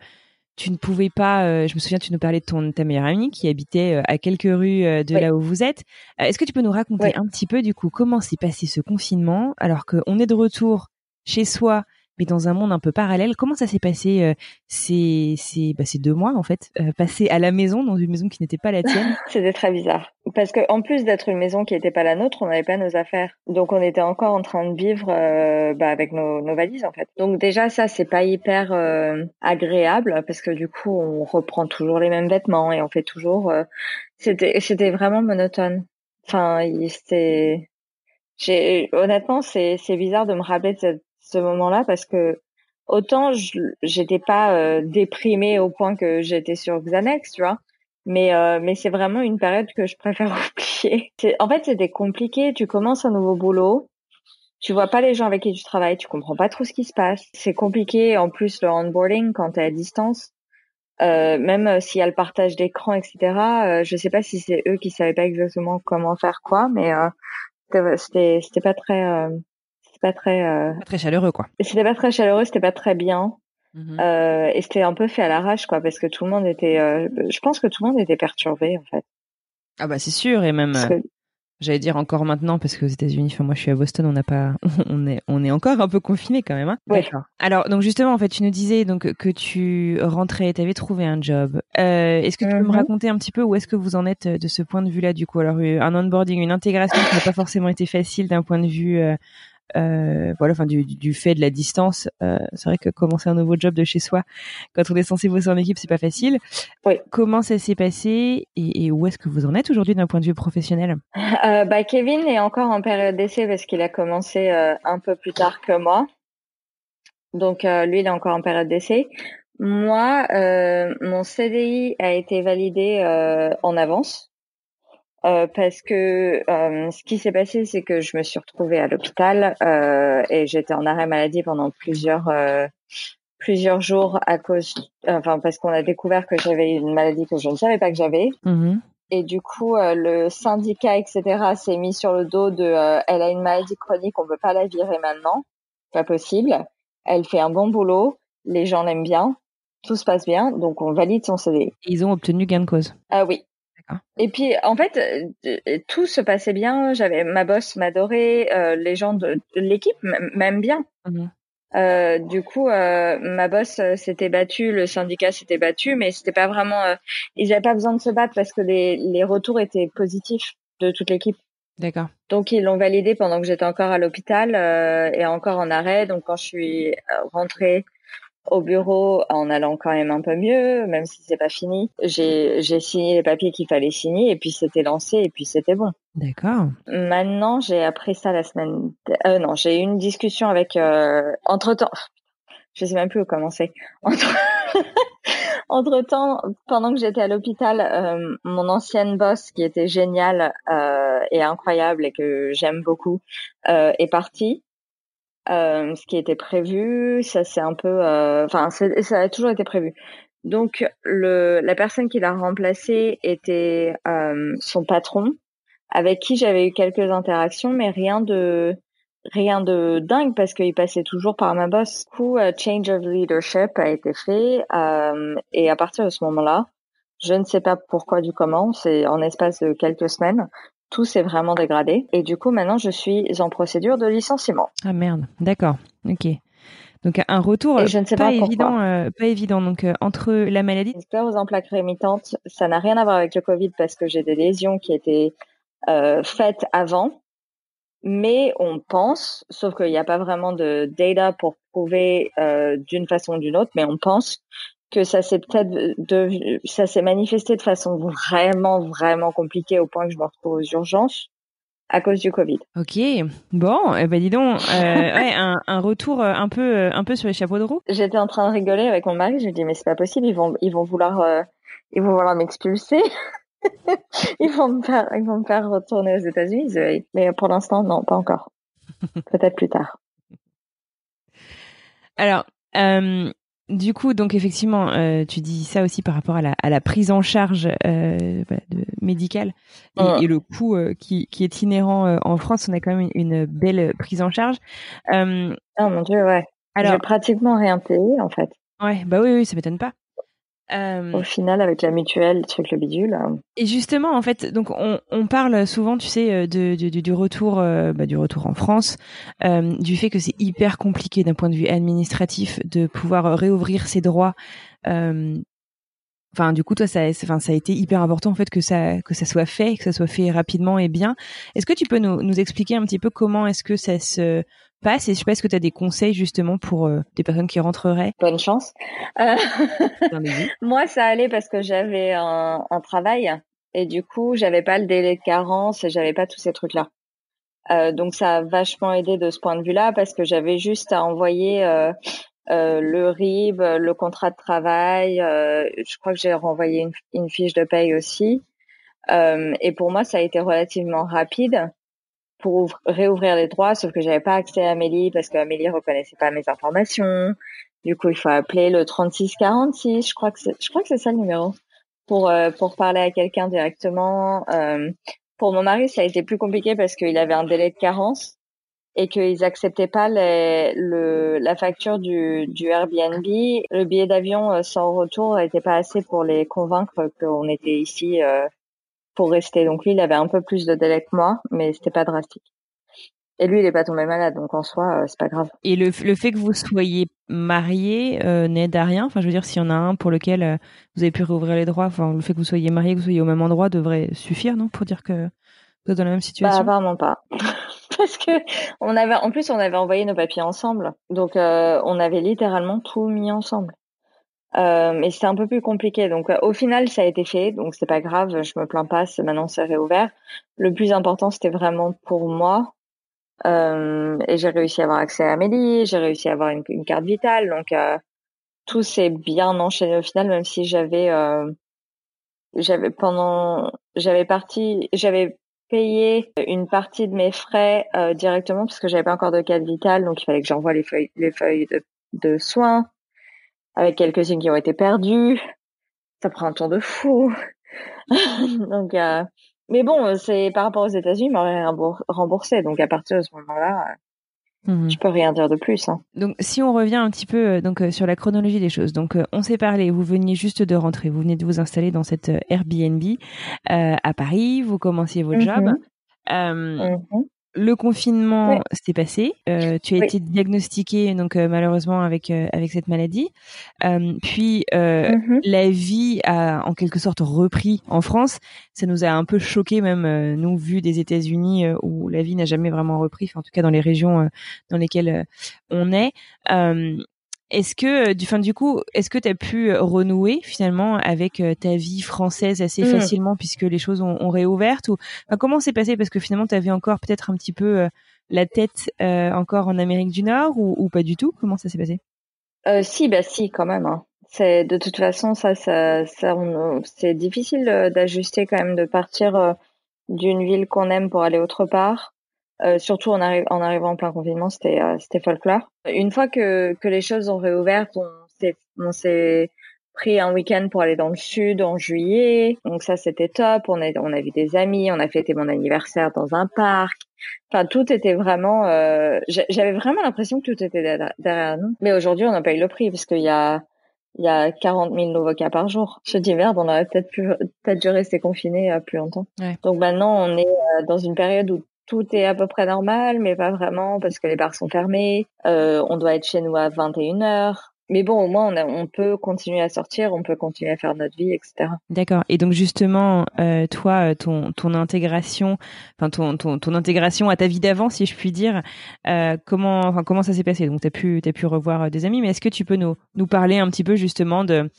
tu ne pouvais pas, euh, je me souviens, tu nous parlais de ton ta meilleure amie qui habitait euh, à quelques rues euh, de là où vous êtes. Est-ce que tu peux nous raconter un petit peu du coup comment s'est passé ce confinement alors qu'on est de retour chez soi mais dans un monde un peu parallèle. Comment ça s'est passé euh, ces, ces, bah, ces deux mois en fait, euh, passés à la maison dans une maison qui n'était pas la tienne? C'était très bizarre parce que en plus d'être une maison qui n'était pas la nôtre, on n'avait pas nos affaires, donc on était encore en train de vivre euh, bah, avec nos, nos, valises en fait. Donc déjà ça c'est pas hyper euh, agréable parce que du coup on reprend toujours les mêmes vêtements et on fait toujours. c'était c'était vraiment monotone. Enfin c'était honnêtement c'est c'est bizarre de me rappeler de cette ce moment-là parce que autant j'étais pas euh, déprimée au point que j'étais sur Xanax, tu vois. Mais euh, mais c'est vraiment une période que je préfère oublier. En fait, c'était compliqué. Tu commences un nouveau boulot, tu vois pas les gens avec qui tu travailles, tu comprends pas trop ce qui se passe. C'est compliqué. En plus, le onboarding quand t'es à distance, euh, même s'il y a le partage d'écran, etc. Euh, je sais pas si c'est eux qui savaient pas exactement comment faire quoi, mais c'était c'était pas très pas très euh... très chaleureux quoi. C'était pas très chaleureux, c'était pas très bien. Mhm. Euh, et c'était un peu fait à l'arrache quoi parce que tout le monde était euh, je pense que tout le monde était perturbé en fait. Ah bah c'est sûr et même j'allais dire encore maintenant parce qu'aux États-Unis enfin moi je suis à Boston, on n'a pas on est on est encore un peu confiné quand même hein. D'accord. Alors donc justement en fait tu nous disais donc que tu rentrais, tu avais trouvé un job. Euh, est-ce que tu peux me mhm. raconter un petit peu où est-ce que vous en êtes de ce point de vue-là du coup? Alors un onboarding, une intégration qui n'a pas forcément été facile d'un point de vue euh, voilà, enfin du, du, fait de la distance, euh, c'est vrai que commencer un nouveau job de chez soi quand on est censé bosser en équipe, c'est pas facile. Oui. Comment ça s'est passé et, et où est-ce que vous en êtes aujourd'hui d'un point de vue professionnel? Euh, Bah Kevin est encore en période d'essai parce qu'il a commencé euh, un peu plus tard que moi. Donc euh, lui, il est encore en période d'essai. Moi, mon CDI a été validé en avance. Euh, parce que euh, ce qui s'est passé, c'est que je me suis retrouvée à l'hôpital euh, et j'étais en arrêt maladie pendant plusieurs euh, plusieurs jours à cause, enfin parce qu'on a découvert que j'avais une maladie que je ne savais pas que j'avais. Mm-hmm. Et du coup, euh, le syndicat, etc., s'est mis sur le dos de, elle a une maladie chronique, on peut pas la virer maintenant, pas possible. Elle fait un bon boulot, les gens l'aiment bien, tout se passe bien, donc on valide son. Et ils ont obtenu gain de cause. Ah oui. Et puis en fait, tout se passait bien. J'avais ma boss m'adorait, les gens de, l'équipe m'aiment bien. Mmh euh, du coup, euh, ma boss euh, s'était battue, le syndicat s'était battu, mais c'était pas vraiment. Euh, ils n'avaient pas besoin de se battre parce que les, les retours étaient positifs de toute l'équipe. D'accord. Donc ils l'ont validé pendant que j'étais encore à l'hôpital et encore en arrêt. Donc quand je suis rentrée au bureau en allant quand même un peu mieux, même si c'est pas fini. J'ai, j'ai signé les papiers qu'il fallait signer et puis c'était lancé et puis c'était bon. D'accord. Maintenant, j'ai appris ça la semaine. Euh, non, j'ai eu une discussion avec. Euh... Entre temps, je sais même plus où commencer. Entre, Entre temps, pendant que j'étais à l'hôpital, euh, mon ancienne boss, qui était géniale euh, et incroyable et que j'aime beaucoup, euh, est partie. Euh, ce qui était prévu, ça c'est un peu, euh, enfin ça a toujours été prévu. Donc le, la personne qui l'a remplacé était euh, son patron, avec qui j'avais eu quelques interactions, mais rien de rien de dingue parce qu'il passait toujours par ma boss. Du coup, change of leadership a été fait et à partir de ce moment-là, je ne sais pas pourquoi du comment, c'est en espace de quelques semaines, tout s'est vraiment dégradé. Et du coup, maintenant, je suis en procédure de licenciement. Ah merde, d'accord, ok. Donc un retour je ne sais pas, évident, euh, pas évident. Donc euh, entre la maladie, sclérose en plaques rémitantes, ça n'a rien à voir avec le Covid parce que j'ai des lésions qui étaient euh, faites avant, mais on pense, sauf qu'il n'y a pas vraiment de data pour prouver d'une façon ou d'une autre, mais on pense que ça s'est peut-être de, ça s'est manifesté de façon vraiment vraiment compliquée au point que je me retrouve aux urgences à cause du Covid. Ok, bon, eh ben dis donc, euh, ouais, un, un, retour euh, un peu euh, un peu sur les chapeaux de roue. J'étais en train de rigoler avec mon mari, je lui dis mais c'est pas possible, ils vont ils vont vouloir euh, ils vont vouloir m'expulser. ils vont me faire ils vont me faire retourner aux États-Unis, mais pour l'instant non, pas encore. Peut-être plus tard. Alors, euh, du coup, donc effectivement, euh, tu dis ça aussi par rapport à la, à la prise en charge euh, de, médicale et, le coût euh, qui, qui, est inhérent euh, en France. On a quand même une, belle prise en charge. oh mon dieu, ouais. Alors, j'ai pratiquement rien payé en fait. Ouais, bah oui, oui, ça m'étonne pas. Euh... Au final, avec la mutuelle, le truc le bidule. Hein. Et justement, en fait, donc on, on parle souvent, tu sais, euh, de, de, du retour, euh, bah, du retour en France, euh, du fait que c'est hyper compliqué d'un point de vue administratif de pouvoir réouvrir ses droits. Enfin, du coup, toi, ça, enfin, ça a été hyper important en fait que ça que ça soit fait, que ça soit fait rapidement et bien. Est-ce que tu peux nous, nous expliquer un petit peu comment est-ce que ça se passe et je sais pas est-ce que tu as des conseils justement pour euh, des personnes qui rentreraient? Bonne chance. Euh... Moi, ça allait parce que j'avais un, un, travail et du coup, j'avais pas le délai de carence et j'avais pas tous ces trucs-là. Euh, donc, ça a vachement aidé de ce point de vue-là parce que j'avais juste à envoyer euh, euh le RIB, le contrat de travail. Euh, je crois que j'ai renvoyé une, une, fiche de paye aussi. et pour moi, ça a été relativement rapide pour réouvrir les droits, sauf que j'avais pas accès à Amélie parce qu'Amélie reconnaissait pas mes informations. Du coup, il faut appeler le 3646. Je crois que c'est, je crois que c'est ça le numéro pour euh, pour parler à quelqu'un directement. Euh, pour mon mari, ça a été plus compliqué parce qu'il avait un délai de carence et qu'ils acceptaient pas les, le, la facture du, du Airbnb. Le billet d'avion euh, sans retour n'était pas assez pour les convaincre qu'on était ici euh, pour rester. Donc lui, il avait un peu plus de délai que moi, mais c'était pas drastique. Et lui, il est pas tombé malade, donc en soi, euh, c'est pas grave. Et le, le fait que vous soyez marié euh, n'aide à rien? Enfin, je veux dire, s'il y en a un pour lequel euh, vous avez pu rouvrir les droits, enfin, le fait que vous soyez marié, que vous soyez au même endroit, devrait suffire, non, pour dire que vous êtes dans la même situation? Bah, apparemment pas, parce que on avait, en plus, on avait envoyé nos papiers ensemble, donc on avait littéralement tout mis ensemble. Euh, mais c'était un peu plus compliqué. Donc euh, au final, ça a été fait, donc c'est pas grave, je me plains pas. Maintenant, c'est réouvert. Le plus important, c'était vraiment pour moi. Euh, et j'ai réussi à avoir accès à Amélie, j'ai réussi à avoir une, carte vitale, donc euh, tout s'est bien enchaîné au final, même si j'avais, euh, j'avais pendant, j'avais parti, j'avais payé une partie de mes frais directement parce que j'avais pas encore de carte vitale, donc il fallait que j'envoie les feuilles, les feuilles de soins avec quelques-unes qui ont été perdues. Ça prend un temps de fou. donc, euh... mais bon, c'est par rapport aux États-Unis, ils m'auraient remboursé. Donc à partir de ce moment-là, Mhm. Je peux rien dire de plus. Hein. Donc, si on revient un petit peu donc sur la chronologie des choses. Donc, on s'est parlé. Vous veniez juste de rentrer. Vous venez de vous installer dans cette Airbnb à Paris. Vous commenciez votre job. Mhm le confinement s'est passé. Euh, tu as été diagnostiqué donc euh, malheureusement avec euh, avec cette maladie. puis mm-hmm. la vie a en quelque sorte repris en France. Ça nous a un peu choqué même nous vu des États-Unis où la vie n'a jamais vraiment repris. en tout cas dans les régions dans lesquelles on est. Est-ce que, euh, du, fin, du coup, est-ce que tu as pu euh, renouer finalement avec euh, ta vie française assez mmh. facilement puisque les choses ont, ont réouvertes ou comment c'est passé? Parce que finalement tu avais encore peut-être un petit peu la tête encore en Amérique du Nord ou, ou pas du tout? Comment ça s'est passé? Euh, Si, bah si, quand même. Hein. C'est de toute façon ça, ça, ça c'est difficile d'ajuster quand même de partir d'une ville qu'on aime pour aller autre part. Euh, surtout en, en, arrivant en plein confinement, c'était euh, c'était folklore. Une fois que, que les choses ont réouvert, on s'est on s'est pris un week-end pour aller dans le sud en juillet. Donc ça c'était top. On a on a vu des amis, on a fêté mon anniversaire dans un parc. Enfin tout était vraiment. Euh, j'avais vraiment l'impression que tout était derrière nous. Mais aujourd'hui on pas eu le prix parce qu'il y a il y a 40 000 nouveaux cas par jour. Je dis merde, on aurait peut-être pu peut-être dû rester confiné plus longtemps. Ouais. Donc maintenant on est dans une période où tout est à peu près normal, mais pas vraiment parce que les bars sont fermés. Euh, on doit être chez nous à 21 h Mais bon, au moins, on, on, peut continuer à sortir, on peut continuer à faire notre vie, etc. D'accord. Et donc justement, euh, toi, euh, ton, ton intégration, enfin ton, ton, ton intégration à ta vie d'avant, si je puis dire, euh, comment, enfin comment ça s'est passé? Donc t'as pu, t'as pu revoir euh, des amis, mais est-ce que tu peux nous, nous parler un petit peu justement de,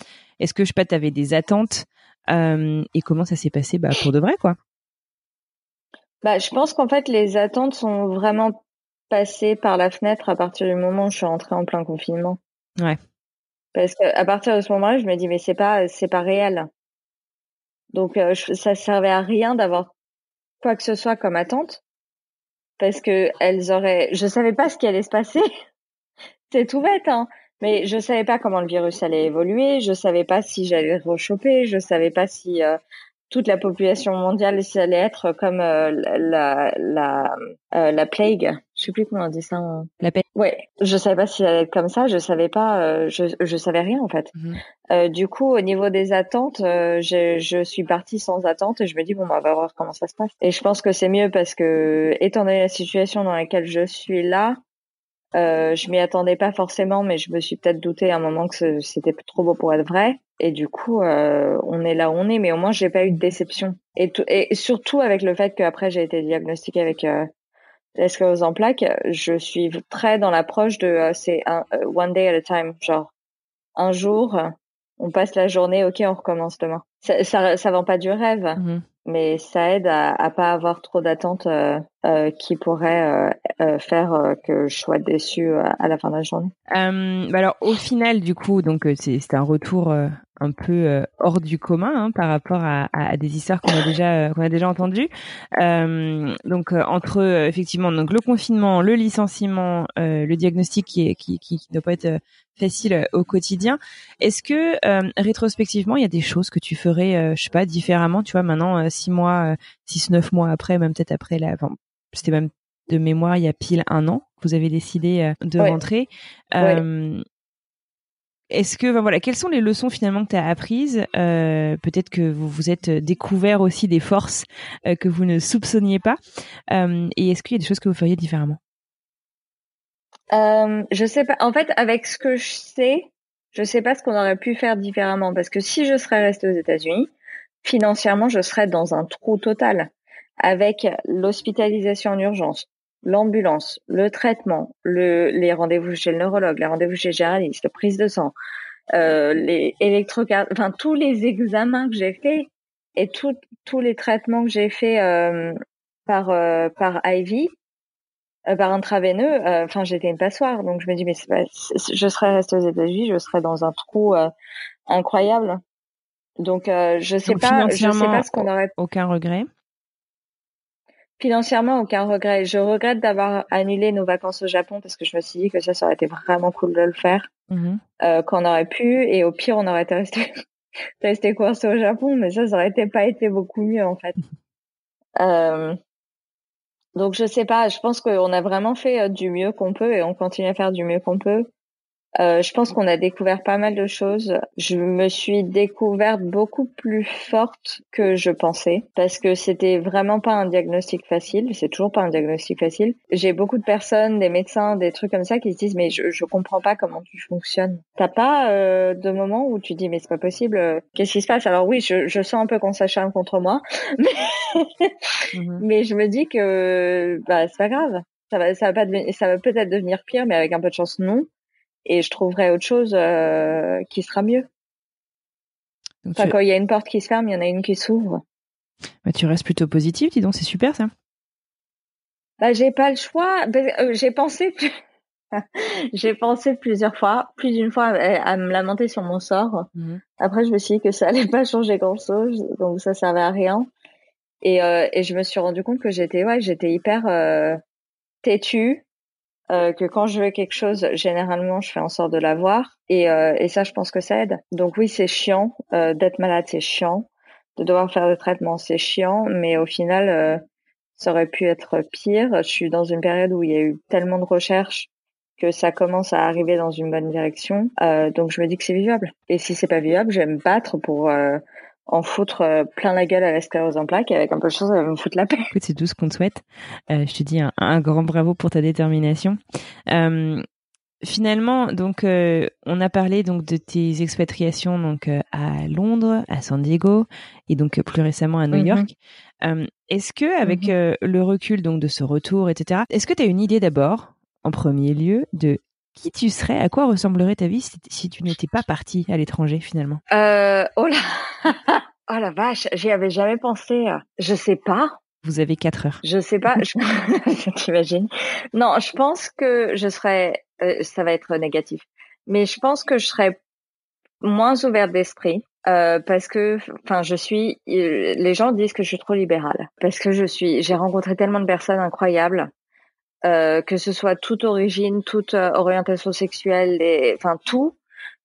est-ce que je sais pas, t'avais des attentes euh, et comment ça s'est passé, bah pour de vrai, quoi? Bah, je pense qu'en fait, les attentes sont vraiment passées par la fenêtre à partir du moment où je suis rentrée en plein confinement. Ouais. Parce qu'à partir de ce moment-là, je me dis mais c'est pas c'est pas réel. Donc euh, ça servait à rien d'avoir quoi que ce soit comme attente parce que elles auraient je savais pas ce qui allait se passer. c'est tout bête hein. Mais je savais pas comment le virus allait évoluer, je savais pas si j'allais rechoper, je savais pas si euh, toute la population mondiale ça allait être comme euh, la la euh, la plague. Je sais plus comment on dit ça la paix. Ouais. Je savais pas si ça allait être comme ça. Je savais pas euh, je je savais rien en fait. Mhm. du coup au niveau des attentes je je suis partie sans attente et je me dis bon bah, on va voir comment ça se passe. Et je pense que c'est mieux parce que étant donné la situation dans laquelle je suis là euh, je m'y attendais pas forcément, mais je me suis peut-être douté à un moment que c'était trop beau pour être vrai. Et du coup, euh, on est là où on est, mais au moins j'ai pas eu de déception. Et, et surtout avec le fait qu'après j'ai été diagnostiquée avec euh, la sclérose en plaques, je suis très dans l'approche de euh, c'est un euh, one day at a time, genre un jour, on passe la journée, ok, on recommence demain. Ça, ça, ça vend pas du rêve, mm-hmm. mais ça aide à, à pas avoir trop d'attentes euh, euh, qui pourraient euh, faire que je sois déçue à la fin de la journée. Bah alors au final, du coup, donc c'est un retour un peu euh, hors du commun hein, par rapport à, à, des histoires qu'on a déjà euh, qu'on a déjà entendues. Euh, donc entre effectivement donc le confinement, le licenciement, le diagnostic qui est qui, qui, qui doit pas être facile au quotidien. Est-ce que rétrospectivement il y a des choses que tu ferais je sais pas différemment tu vois maintenant six mois six neuf mois après même peut-être après la enfin, c'était même de mémoire il y a pile un an que vous avez décidé de rentrer. Est-ce que, voilà, quelles sont les leçons finalement que tu as apprises? Euh, Peut-être que vous vous êtes découvert aussi des forces euh, que vous ne soupçonniez pas. Euh, et est-ce qu'il y a des choses que vous feriez différemment? Je sais pas. En fait, avec ce que je sais, je sais pas ce qu'on aurait pu faire différemment. Parce que si je serais restée aux États-Unis, financièrement, je serais dans un trou total avec l'hospitalisation en urgence, l'ambulance, le traitement, le, les rendez-vous chez le neurologue, les rendez-vous chez le généraliste, la prise de sang, euh, les électrocardiographie, enfin tous les examens que j'ai faits et tous les traitements que j'ai faits euh, par euh, par IV, euh, par intraveineux, euh, enfin j'étais une passoire, donc je me dis mais pas, je serais restée aux États-Unis, je serais dans un trou incroyable. Donc je sais pas, je sais pas ce qu'on aurait. Aucun regret. Financièrement, aucun regret. Je regrette d'avoir annulé nos vacances au Japon parce que je me suis dit que ça, ça aurait été vraiment cool de le faire mm euh, qu'on aurait pu. Et au pire, on aurait été resté, resté coincé au Japon, mais ça, ça aurait été pas été beaucoup mieux en fait. Euh, Donc je sais pas, je pense qu'on a vraiment fait euh, du mieux qu'on peut et on continue à faire du mieux qu'on peut. Euh, je pense qu'on a découvert pas mal de choses. Je me suis découverte beaucoup plus forte que je pensais parce que c'était vraiment pas un diagnostic facile. C'est toujours pas un diagnostic facile. J'ai beaucoup de personnes, des médecins, des trucs comme ça qui se disent mais je, je comprends pas comment tu fonctionnes. T'as pas euh, de moment où tu dis mais c'est pas possible. euh, Qu'est-ce qui se passe? Alors oui, je, je sens un peu qu'on s'acharne contre moi, mais, Mhm. mais je me dis que bah c'est pas grave. Ça va, ça va pas devenir, ça va peut-être devenir pire, mais avec un peu de chance non et je trouverai autre chose euh, qui sera mieux. Donc, Enfin, tu, quand il y a une porte qui se ferme, il y en a une qui s'ouvre. bah, tu restes plutôt positif, dis donc, c'est super ça. Bah, j'ai pas le choix. Ben, euh, j'ai pensé, plus- j'ai pensé plusieurs fois, plus d'une fois, à, à me lamenter sur mon sort. Mhm. Après, je me suis dit que ça allait pas changer grand chose, donc ça servait à rien. Et, euh, et je me suis rendu compte que j'étais, ouais, j'étais hyper euh, têtue. Euh, que quand je veux quelque chose, généralement, je fais en sorte de l'avoir. Et, euh, et ça, je pense que ça aide. Donc oui, c'est chiant. Euh, D'être malade, c'est chiant. De devoir faire des traitements, c'est chiant. Mais au final, euh, ça aurait pu être pire. Je suis dans une période où il y a eu tellement de recherches que ça commence à arriver dans une bonne direction. Donc je me dis que c'est vivable. Et si c'est pas vivable, je vais me battre pour en foutre euh, plein la gueule à la sclérose en plaques. Et avec un peu de chance, elle va me foutre la paix. Écoute, c'est tout ce qu'on te souhaite. Euh, je te dis un, un grand bravo pour ta détermination. Euh, finalement, donc, euh, on a parlé donc de tes expatriations donc à Londres, à San Diego et donc plus récemment à New Mhm. York. Est-ce que, avec Mhm. euh, le recul donc de ce retour, etc., est-ce que tu as une idée d'abord, en premier lieu, de qui tu serais, à quoi ressemblerait ta vie si, si tu n'étais pas parti à l'étranger finalement? Euh, oh là, oh la vache, j'y avais jamais pensé. Je sais pas. Vous avez quatre heures. Je sais pas. Je... T'imagines Non, je pense que je serais. euh, ça va être négatif, mais je pense que je serais moins ouverte d'esprit. Euh, parce que, enfin, je suis. euh, Les gens disent que je suis trop libérale parce que je suis. J'ai rencontré tellement de personnes incroyables, euh, que ce soit toute origine, toute euh, orientation sexuelle, et, enfin tout.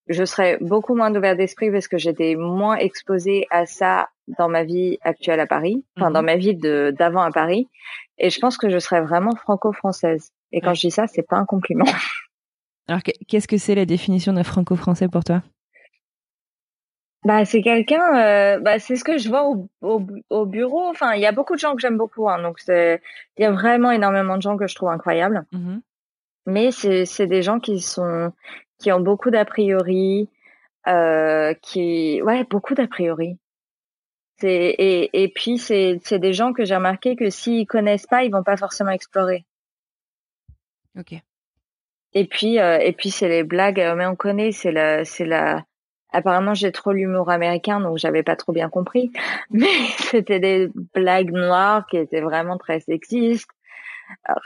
Je serais beaucoup moins ouverte d'esprit parce que j'étais moins exposée à ça dans ma vie actuelle à Paris, enfin Mhm. dans ma vie de d'avant à Paris. Et je pense que je serais vraiment franco-française. Et quand Ouais. je dis ça, c'est pas un compliment. Alors, que- qu'est-ce que c'est la définition d'un franco-français pour toi? Bah, c'est quelqu'un, euh, bah, c'est ce que je vois au, au, au bureau. Enfin, il y a beaucoup de gens que j'aime beaucoup, hein, donc c'est, il y a vraiment énormément de gens que je trouve incroyables. Mhm. Mais c'est, c'est des gens qui sont, qui ont beaucoup d'a priori, euh, qui, ouais, beaucoup d'a priori. C'est, et, et puis c'est, c'est des gens que j'ai remarqué que s'ils connaissent pas, ils vont pas forcément explorer. Ok. Et puis, euh, et puis c'est les blagues, euh, mais on connaît, c'est la, c'est la. Apparemment, j'ai trop l'humour américain, donc j'avais pas trop bien compris. Mais c'était des blagues noires qui étaient vraiment très sexistes,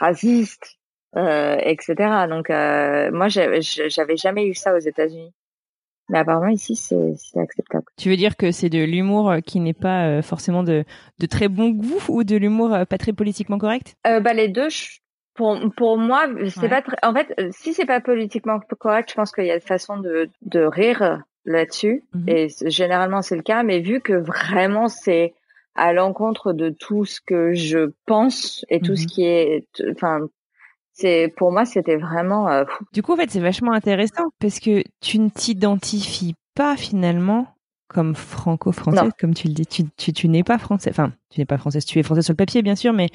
racistes, euh, etc. Donc, euh, moi, j'avais jamais eu ça aux États-Unis. Mais apparemment ici, c'est acceptable. Tu veux dire que c'est de l'humour euh, qui n'est pas euh, forcément de, de très bon goût ou de l'humour euh, pas très politiquement correct? Euh, bah les deux, je- pour pour moi, c'est Ouais. pas très. En fait, si c'est pas politiquement correct, je pense qu'il y a une façon de de rire là-dessus. Mhm. Et généralement c'est le cas, mais vu que vraiment c'est à l'encontre de tout ce que je pense et tout Mhm. ce qui est, enfin, c'est pour moi c'était vraiment. euh, fou. Du coup, en fait, c'est vachement intéressant parce que tu ne t'identifies pas finalement comme franco-française, comme tu le dis. Tu, tu, tu n'es pas française. Enfin, tu n'es pas française. Tu es française sur le papier, bien sûr, mais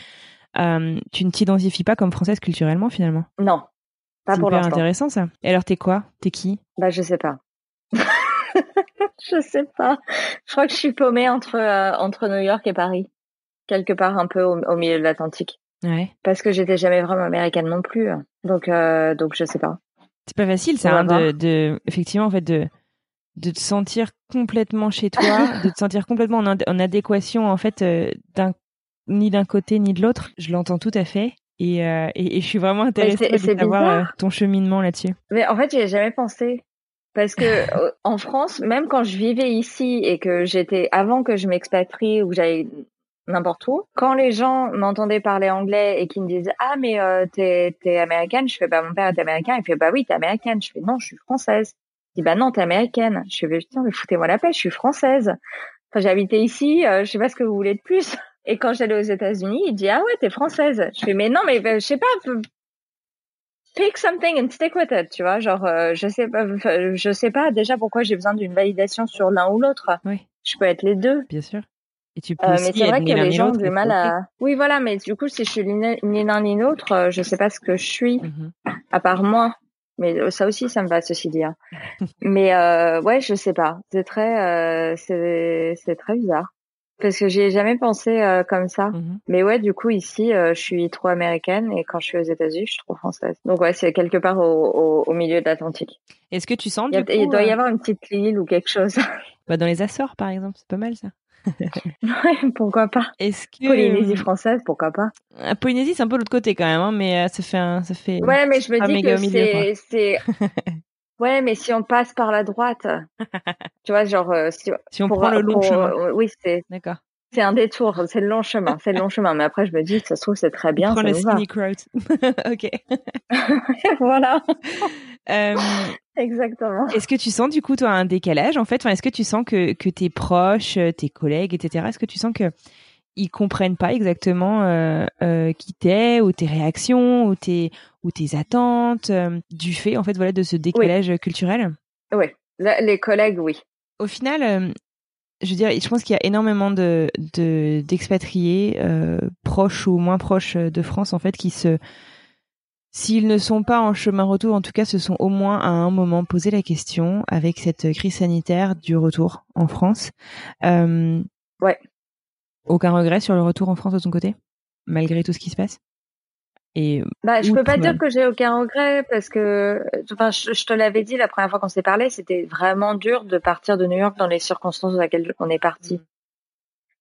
euh, tu ne t'identifies pas comme française culturellement finalement. non, pas C'est pour l'instant. intéressant ça. Et alors, t'es quoi? T'es qui? Bah je sais pas. Je sais pas. Je crois que je suis paumée entre euh, entre New York et Paris, quelque part un peu au, au milieu de l'Atlantique. Ouais. Parce que j'étais jamais vraiment américaine non plus. Donc, euh, donc je sais pas. C'est pas facile, ça, hein, de, effectivement, en fait, de, de te sentir complètement chez toi, de te sentir complètement en, en adéquation, en fait, euh, d'un, ni d'un côté ni de l'autre. Je l'entends tout à fait. Et, euh, et, et je suis vraiment intéressée de savoir ton cheminement là-dessus. Mais en fait, j'y ai jamais pensé. Parce que euh, en France, même quand je vivais ici et que j'étais avant que je m'expatrie ou que j'allais n'importe où, quand les gens m'entendaient parler anglais et qui me disaient ah mais euh, t'es t'es américaine, je fais bah mon père est américain, il fait bah oui t'es américaine, je fais non je suis française. Il dit bah non t'es américaine, je fais putain mais foutez-moi la paix, je suis française. Enfin j'ai habité ici, euh, je sais pas ce que vous voulez de plus. Et quand j'allais aux États-Unis, il dit ah ouais t'es française. Je fais mais non mais je sais pas. Pick something and stick with it, tu vois. Genre je sais pas, je sais pas déjà pourquoi j'ai besoin d'une validation sur l'un ou l'autre. Oui. Je peux être les deux. Bien sûr. Et tu peux euh, aussi mais c'est vrai que les gens ont du mal à. Oui, voilà, mais du coup, si je suis ni l'un ni l'autre, euh, je sais pas ce que je suis. Mhm. à part moi. Mais euh, ça aussi, ça me va, ceci dit. hein. mais euh, ouais, je sais pas. C'est très, euh, c'est, c'est très bizarre parce que j'y ai jamais pensé euh, comme ça. Mhm. Mais ouais, du coup, ici, euh, je suis trop américaine et quand je suis aux États-Unis, je suis trop française. Donc ouais, c'est quelque part au, au, au milieu de l'Atlantique. Est-ce que tu sens Il, y a- du coup, il doit y euh, avoir une petite île ou quelque chose. bah, dans les Açores par exemple, c'est pas mal ça. ouais, pourquoi pas. Est-ce que Polynésie française, pourquoi pas. la Polynésie c'est un peu l'autre côté quand même, hein, mais euh, ça fait un, ça fait. Ouais, mais je me dis que c'est, ouais, mais si on passe par la droite, tu vois, genre, euh, si, Si on pour- prend le long pour- chemin, euh, oui, c'est, d'accord. c'est un détour, c'est le long chemin, c'est le long chemin. Mais après, je me dis ça se trouve, c'est très bien, on prend ça le scenic route. ok. voilà, Euh, exactement. est-ce que tu sens du coup toi un décalage en fait? Enfin, Est-ce que tu sens que, que tes proches, tes collègues, etc. Est-ce que tu sens que ils comprennent pas exactement euh, euh, qui t'es ou tes réactions ou tes ou tes attentes euh, du fait en fait voilà de ce décalage culturel Oui, Là, les collègues, oui. Au final, je veux dire, je pense qu'il y a énormément de de- d'expatriés proches ou moins proches de France en fait qui se S'ils ne sont pas en chemin retour, en tout cas, se sont au moins à un moment posé la question avec cette crise sanitaire du retour en France. Euh, Ouais. Aucun regret sur le retour en France de ton côté, malgré tout ce qui se passe? Et Bah, je peux pas dire que j'ai aucun regret parce que, enfin, je, je te l'avais dit la première fois qu'on s'est parlé, c'était vraiment dur de partir de New York dans les circonstances dans lesquelles on est parti.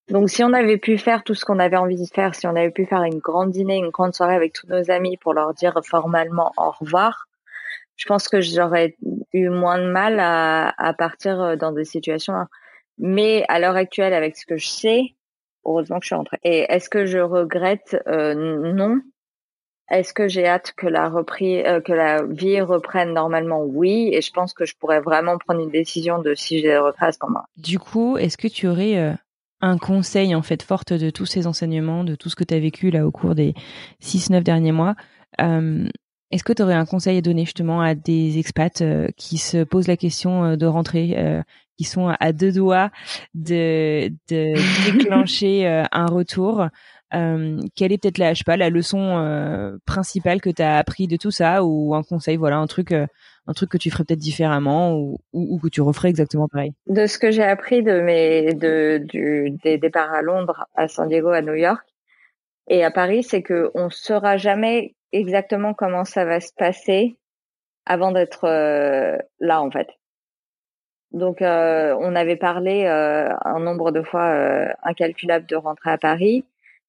Donc, si on avait pu faire tout ce qu'on avait envie de faire, si on avait pu faire une grande dîner, une grande soirée avec tous nos amis pour leur dire formellement au revoir, je pense que j'aurais eu moins de mal à, à partir dans des situations là. Mais à l'heure actuelle, avec ce que je sais, heureusement que je suis rentrée. Et est-ce que je regrette Euh, Non. Est-ce que j'ai hâte que la repris, euh, que la vie reprenne normalement? Oui, et je pense que je pourrais vraiment prendre une décision de si j'ai regrets à ce moment. du coup, est-ce que tu aurais euh, un conseil en fait forte de tous ces enseignements, de tout ce que tu as vécu là au cours des 6-9 derniers mois Est-ce que tu aurais un conseil à donner justement à des expats qui se posent la question de rentrer, qui sont à deux doigts de, de déclencher euh, un retour euh, quelle est peut-être la, je sais pas, la leçon euh, principale que tu as appris de tout ça ou un conseil, voilà, un truc, euh, un truc que tu ferais peut-être différemment ou, ou, ou que tu referais exactement pareil? De ce que j'ai appris de mes, de, du, des départs à Londres, à San Diego, à New York et à Paris, c'est que on saura jamais exactement comment ça va se passer avant d'être euh, là, en fait. Donc, euh, on avait parlé euh, un nombre de fois euh, incalculable de rentrer à Paris.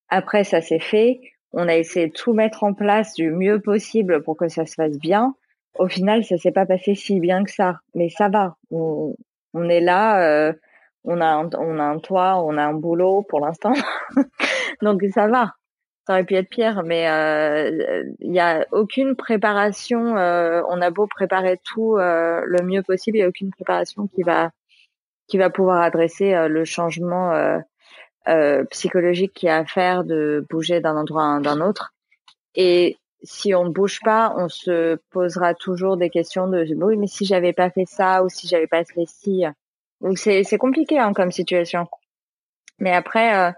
Après, ça s'est fait. On a essayé de tout mettre en place du mieux possible pour que ça se fasse bien. Au final, ça s'est pas passé si bien que ça, mais ça va. On, on est là, on a un, on a un toit, on a un boulot pour l'instant, donc ça va. Ça aurait pu être pire, mais euh, il y a aucune préparation. euh, on a beau préparer tout euh, le mieux possible, il y a aucune préparation qui va qui va pouvoir adresser le changement psychologique qu'il y a à faire de bouger d'un endroit à un- autre. Et si on ne bouge pas, on se posera toujours des questions de oui, mais si j'avais pas fait ça ou si j'avais pas fait ci. Donc c'est c'est compliqué hein, comme situation. Mais après,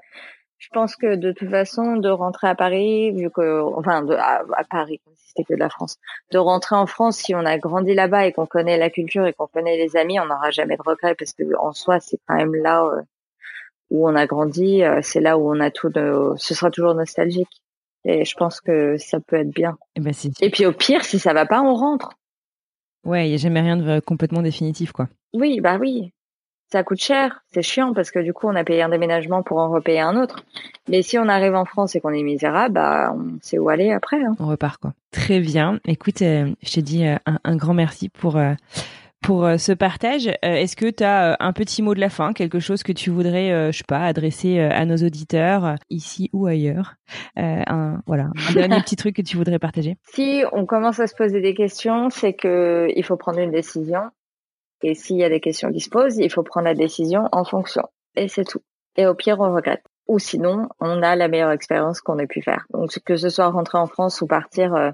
je pense que de toute façon, de rentrer à Paris, vu que enfin de, à, à Paris, c'était que de la France, de rentrer en France, si on a grandi là-bas et qu'on connaît la culture et qu'on connaît les amis, on n'aura jamais de regrets parce que en soi, c'est quand même là euh, où on a grandi, euh, c'est là où on a tout. De, ce sera toujours nostalgique. Et je pense que ça peut être bien. Et ben c'est Et puis au pire, si ça va pas, on rentre. ouais, il y a jamais rien de euh, complètement définitif quoi. Oui, bah oui. Ça coûte cher, c'est chiant parce que du coup on a payé un déménagement pour en repayer un autre. Mais si on arrive en France et qu'on est misérable, bah on sait où aller après. Hein. On repart quoi. Très bien. Écoute, euh, je te dis euh, un, un grand merci pour euh, pour euh, ce partage. Est-ce que tu as un petit mot de la fin, quelque chose que tu voudrais, je sais pas, adresser à nos auditeurs ici ou ailleurs? Un, Voilà, un dernier petit truc que tu voudrais partager? Si on commence à se poser des questions, c'est que il faut prendre une décision. Et s'il y a des questions qui se posent, il faut prendre la décision en fonction. Et c'est tout. Et au pire, on regrette. ou sinon, on a la meilleure expérience qu'on ait pu faire. Donc, que ce soit rentrer en France ou partir euh,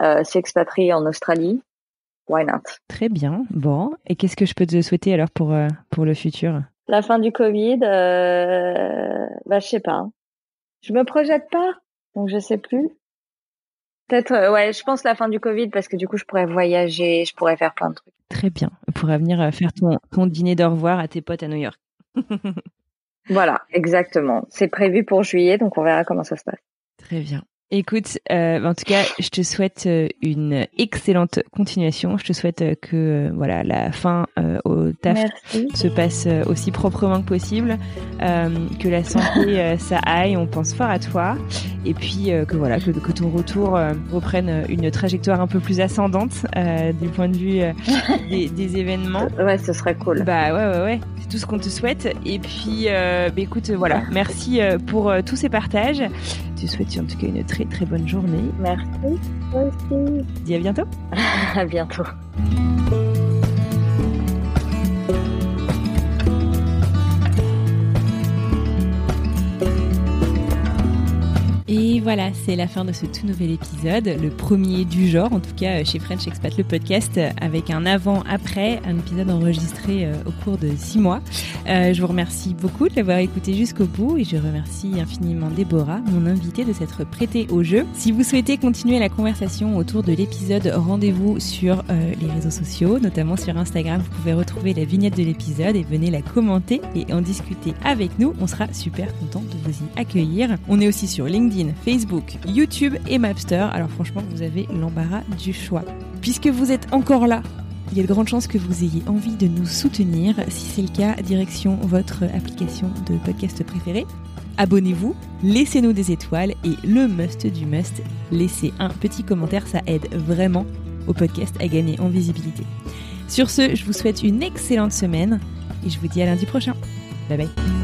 euh, s'expatrier en Australie, why not? Très bien. Bon, et qu'est-ce que je peux te souhaiter alors pour euh, pour le futur? La fin du Covid, euh, bah je sais pas. Je me projette pas, donc je sais plus. Peut-être, euh, ouais, je pense la fin du Covid parce que du coup, je pourrais voyager, je pourrais faire plein de trucs. Très bien. On pourra venir euh, faire ton, ton dîner de revoir à tes potes à New York. Voilà, exactement. C'est prévu pour juillet, donc on verra comment ça se passe. Très bien. Écoute, euh, en tout cas, je te souhaite euh, une excellente continuation. Je te souhaite euh, que euh, voilà la fin euh, au taf Merci. se passe aussi proprement que possible, euh, que la santé ça aille. On pense fort à toi, et puis euh, que voilà que, que ton retour reprenne une trajectoire un peu plus ascendante euh, du point de vue euh, des, des événements. Ouais, ce serait cool. Bah ouais ouais ouais, c'est tout ce qu'on te souhaite. Et puis euh, bah, écoute voilà, merci euh, pour tous ces partages. Je te souhaite en tout cas une très très bonne journée. Merci. Toi aussi. Dis à bientôt. À bientôt. Voilà, c'est la fin de ce tout nouvel épisode, le premier du genre, en tout cas euh, chez French Expat, le podcast, euh, avec un avant-après, un épisode enregistré euh, au cours de six mois. Je vous remercie beaucoup de l'avoir écouté jusqu'au bout et je remercie infiniment Déborah, mon invitée, de s'être prêtée au jeu. Si vous souhaitez continuer la conversation autour de l'épisode, rendez-vous sur les réseaux sociaux, notamment sur Instagram. Vous pouvez retrouver la vignette de l'épisode et venez la commenter et en discuter avec nous. On sera super content de vous y accueillir. On est aussi sur LinkedIn, Facebook, YouTube et Mapster. Alors franchement, vous avez l'embarras du choix. Puisque vous êtes encore là, il y a de grandes chances que vous ayez envie de nous soutenir. Si c'est le cas, direction votre application de podcast préférée. Abonnez-vous, laissez-nous des étoiles et le must du must, laissez un petit commentaire, ça aide vraiment au podcast à gagner en visibilité. Sur ce, je vous souhaite une excellente semaine et je vous dis à lundi prochain. Bye bye.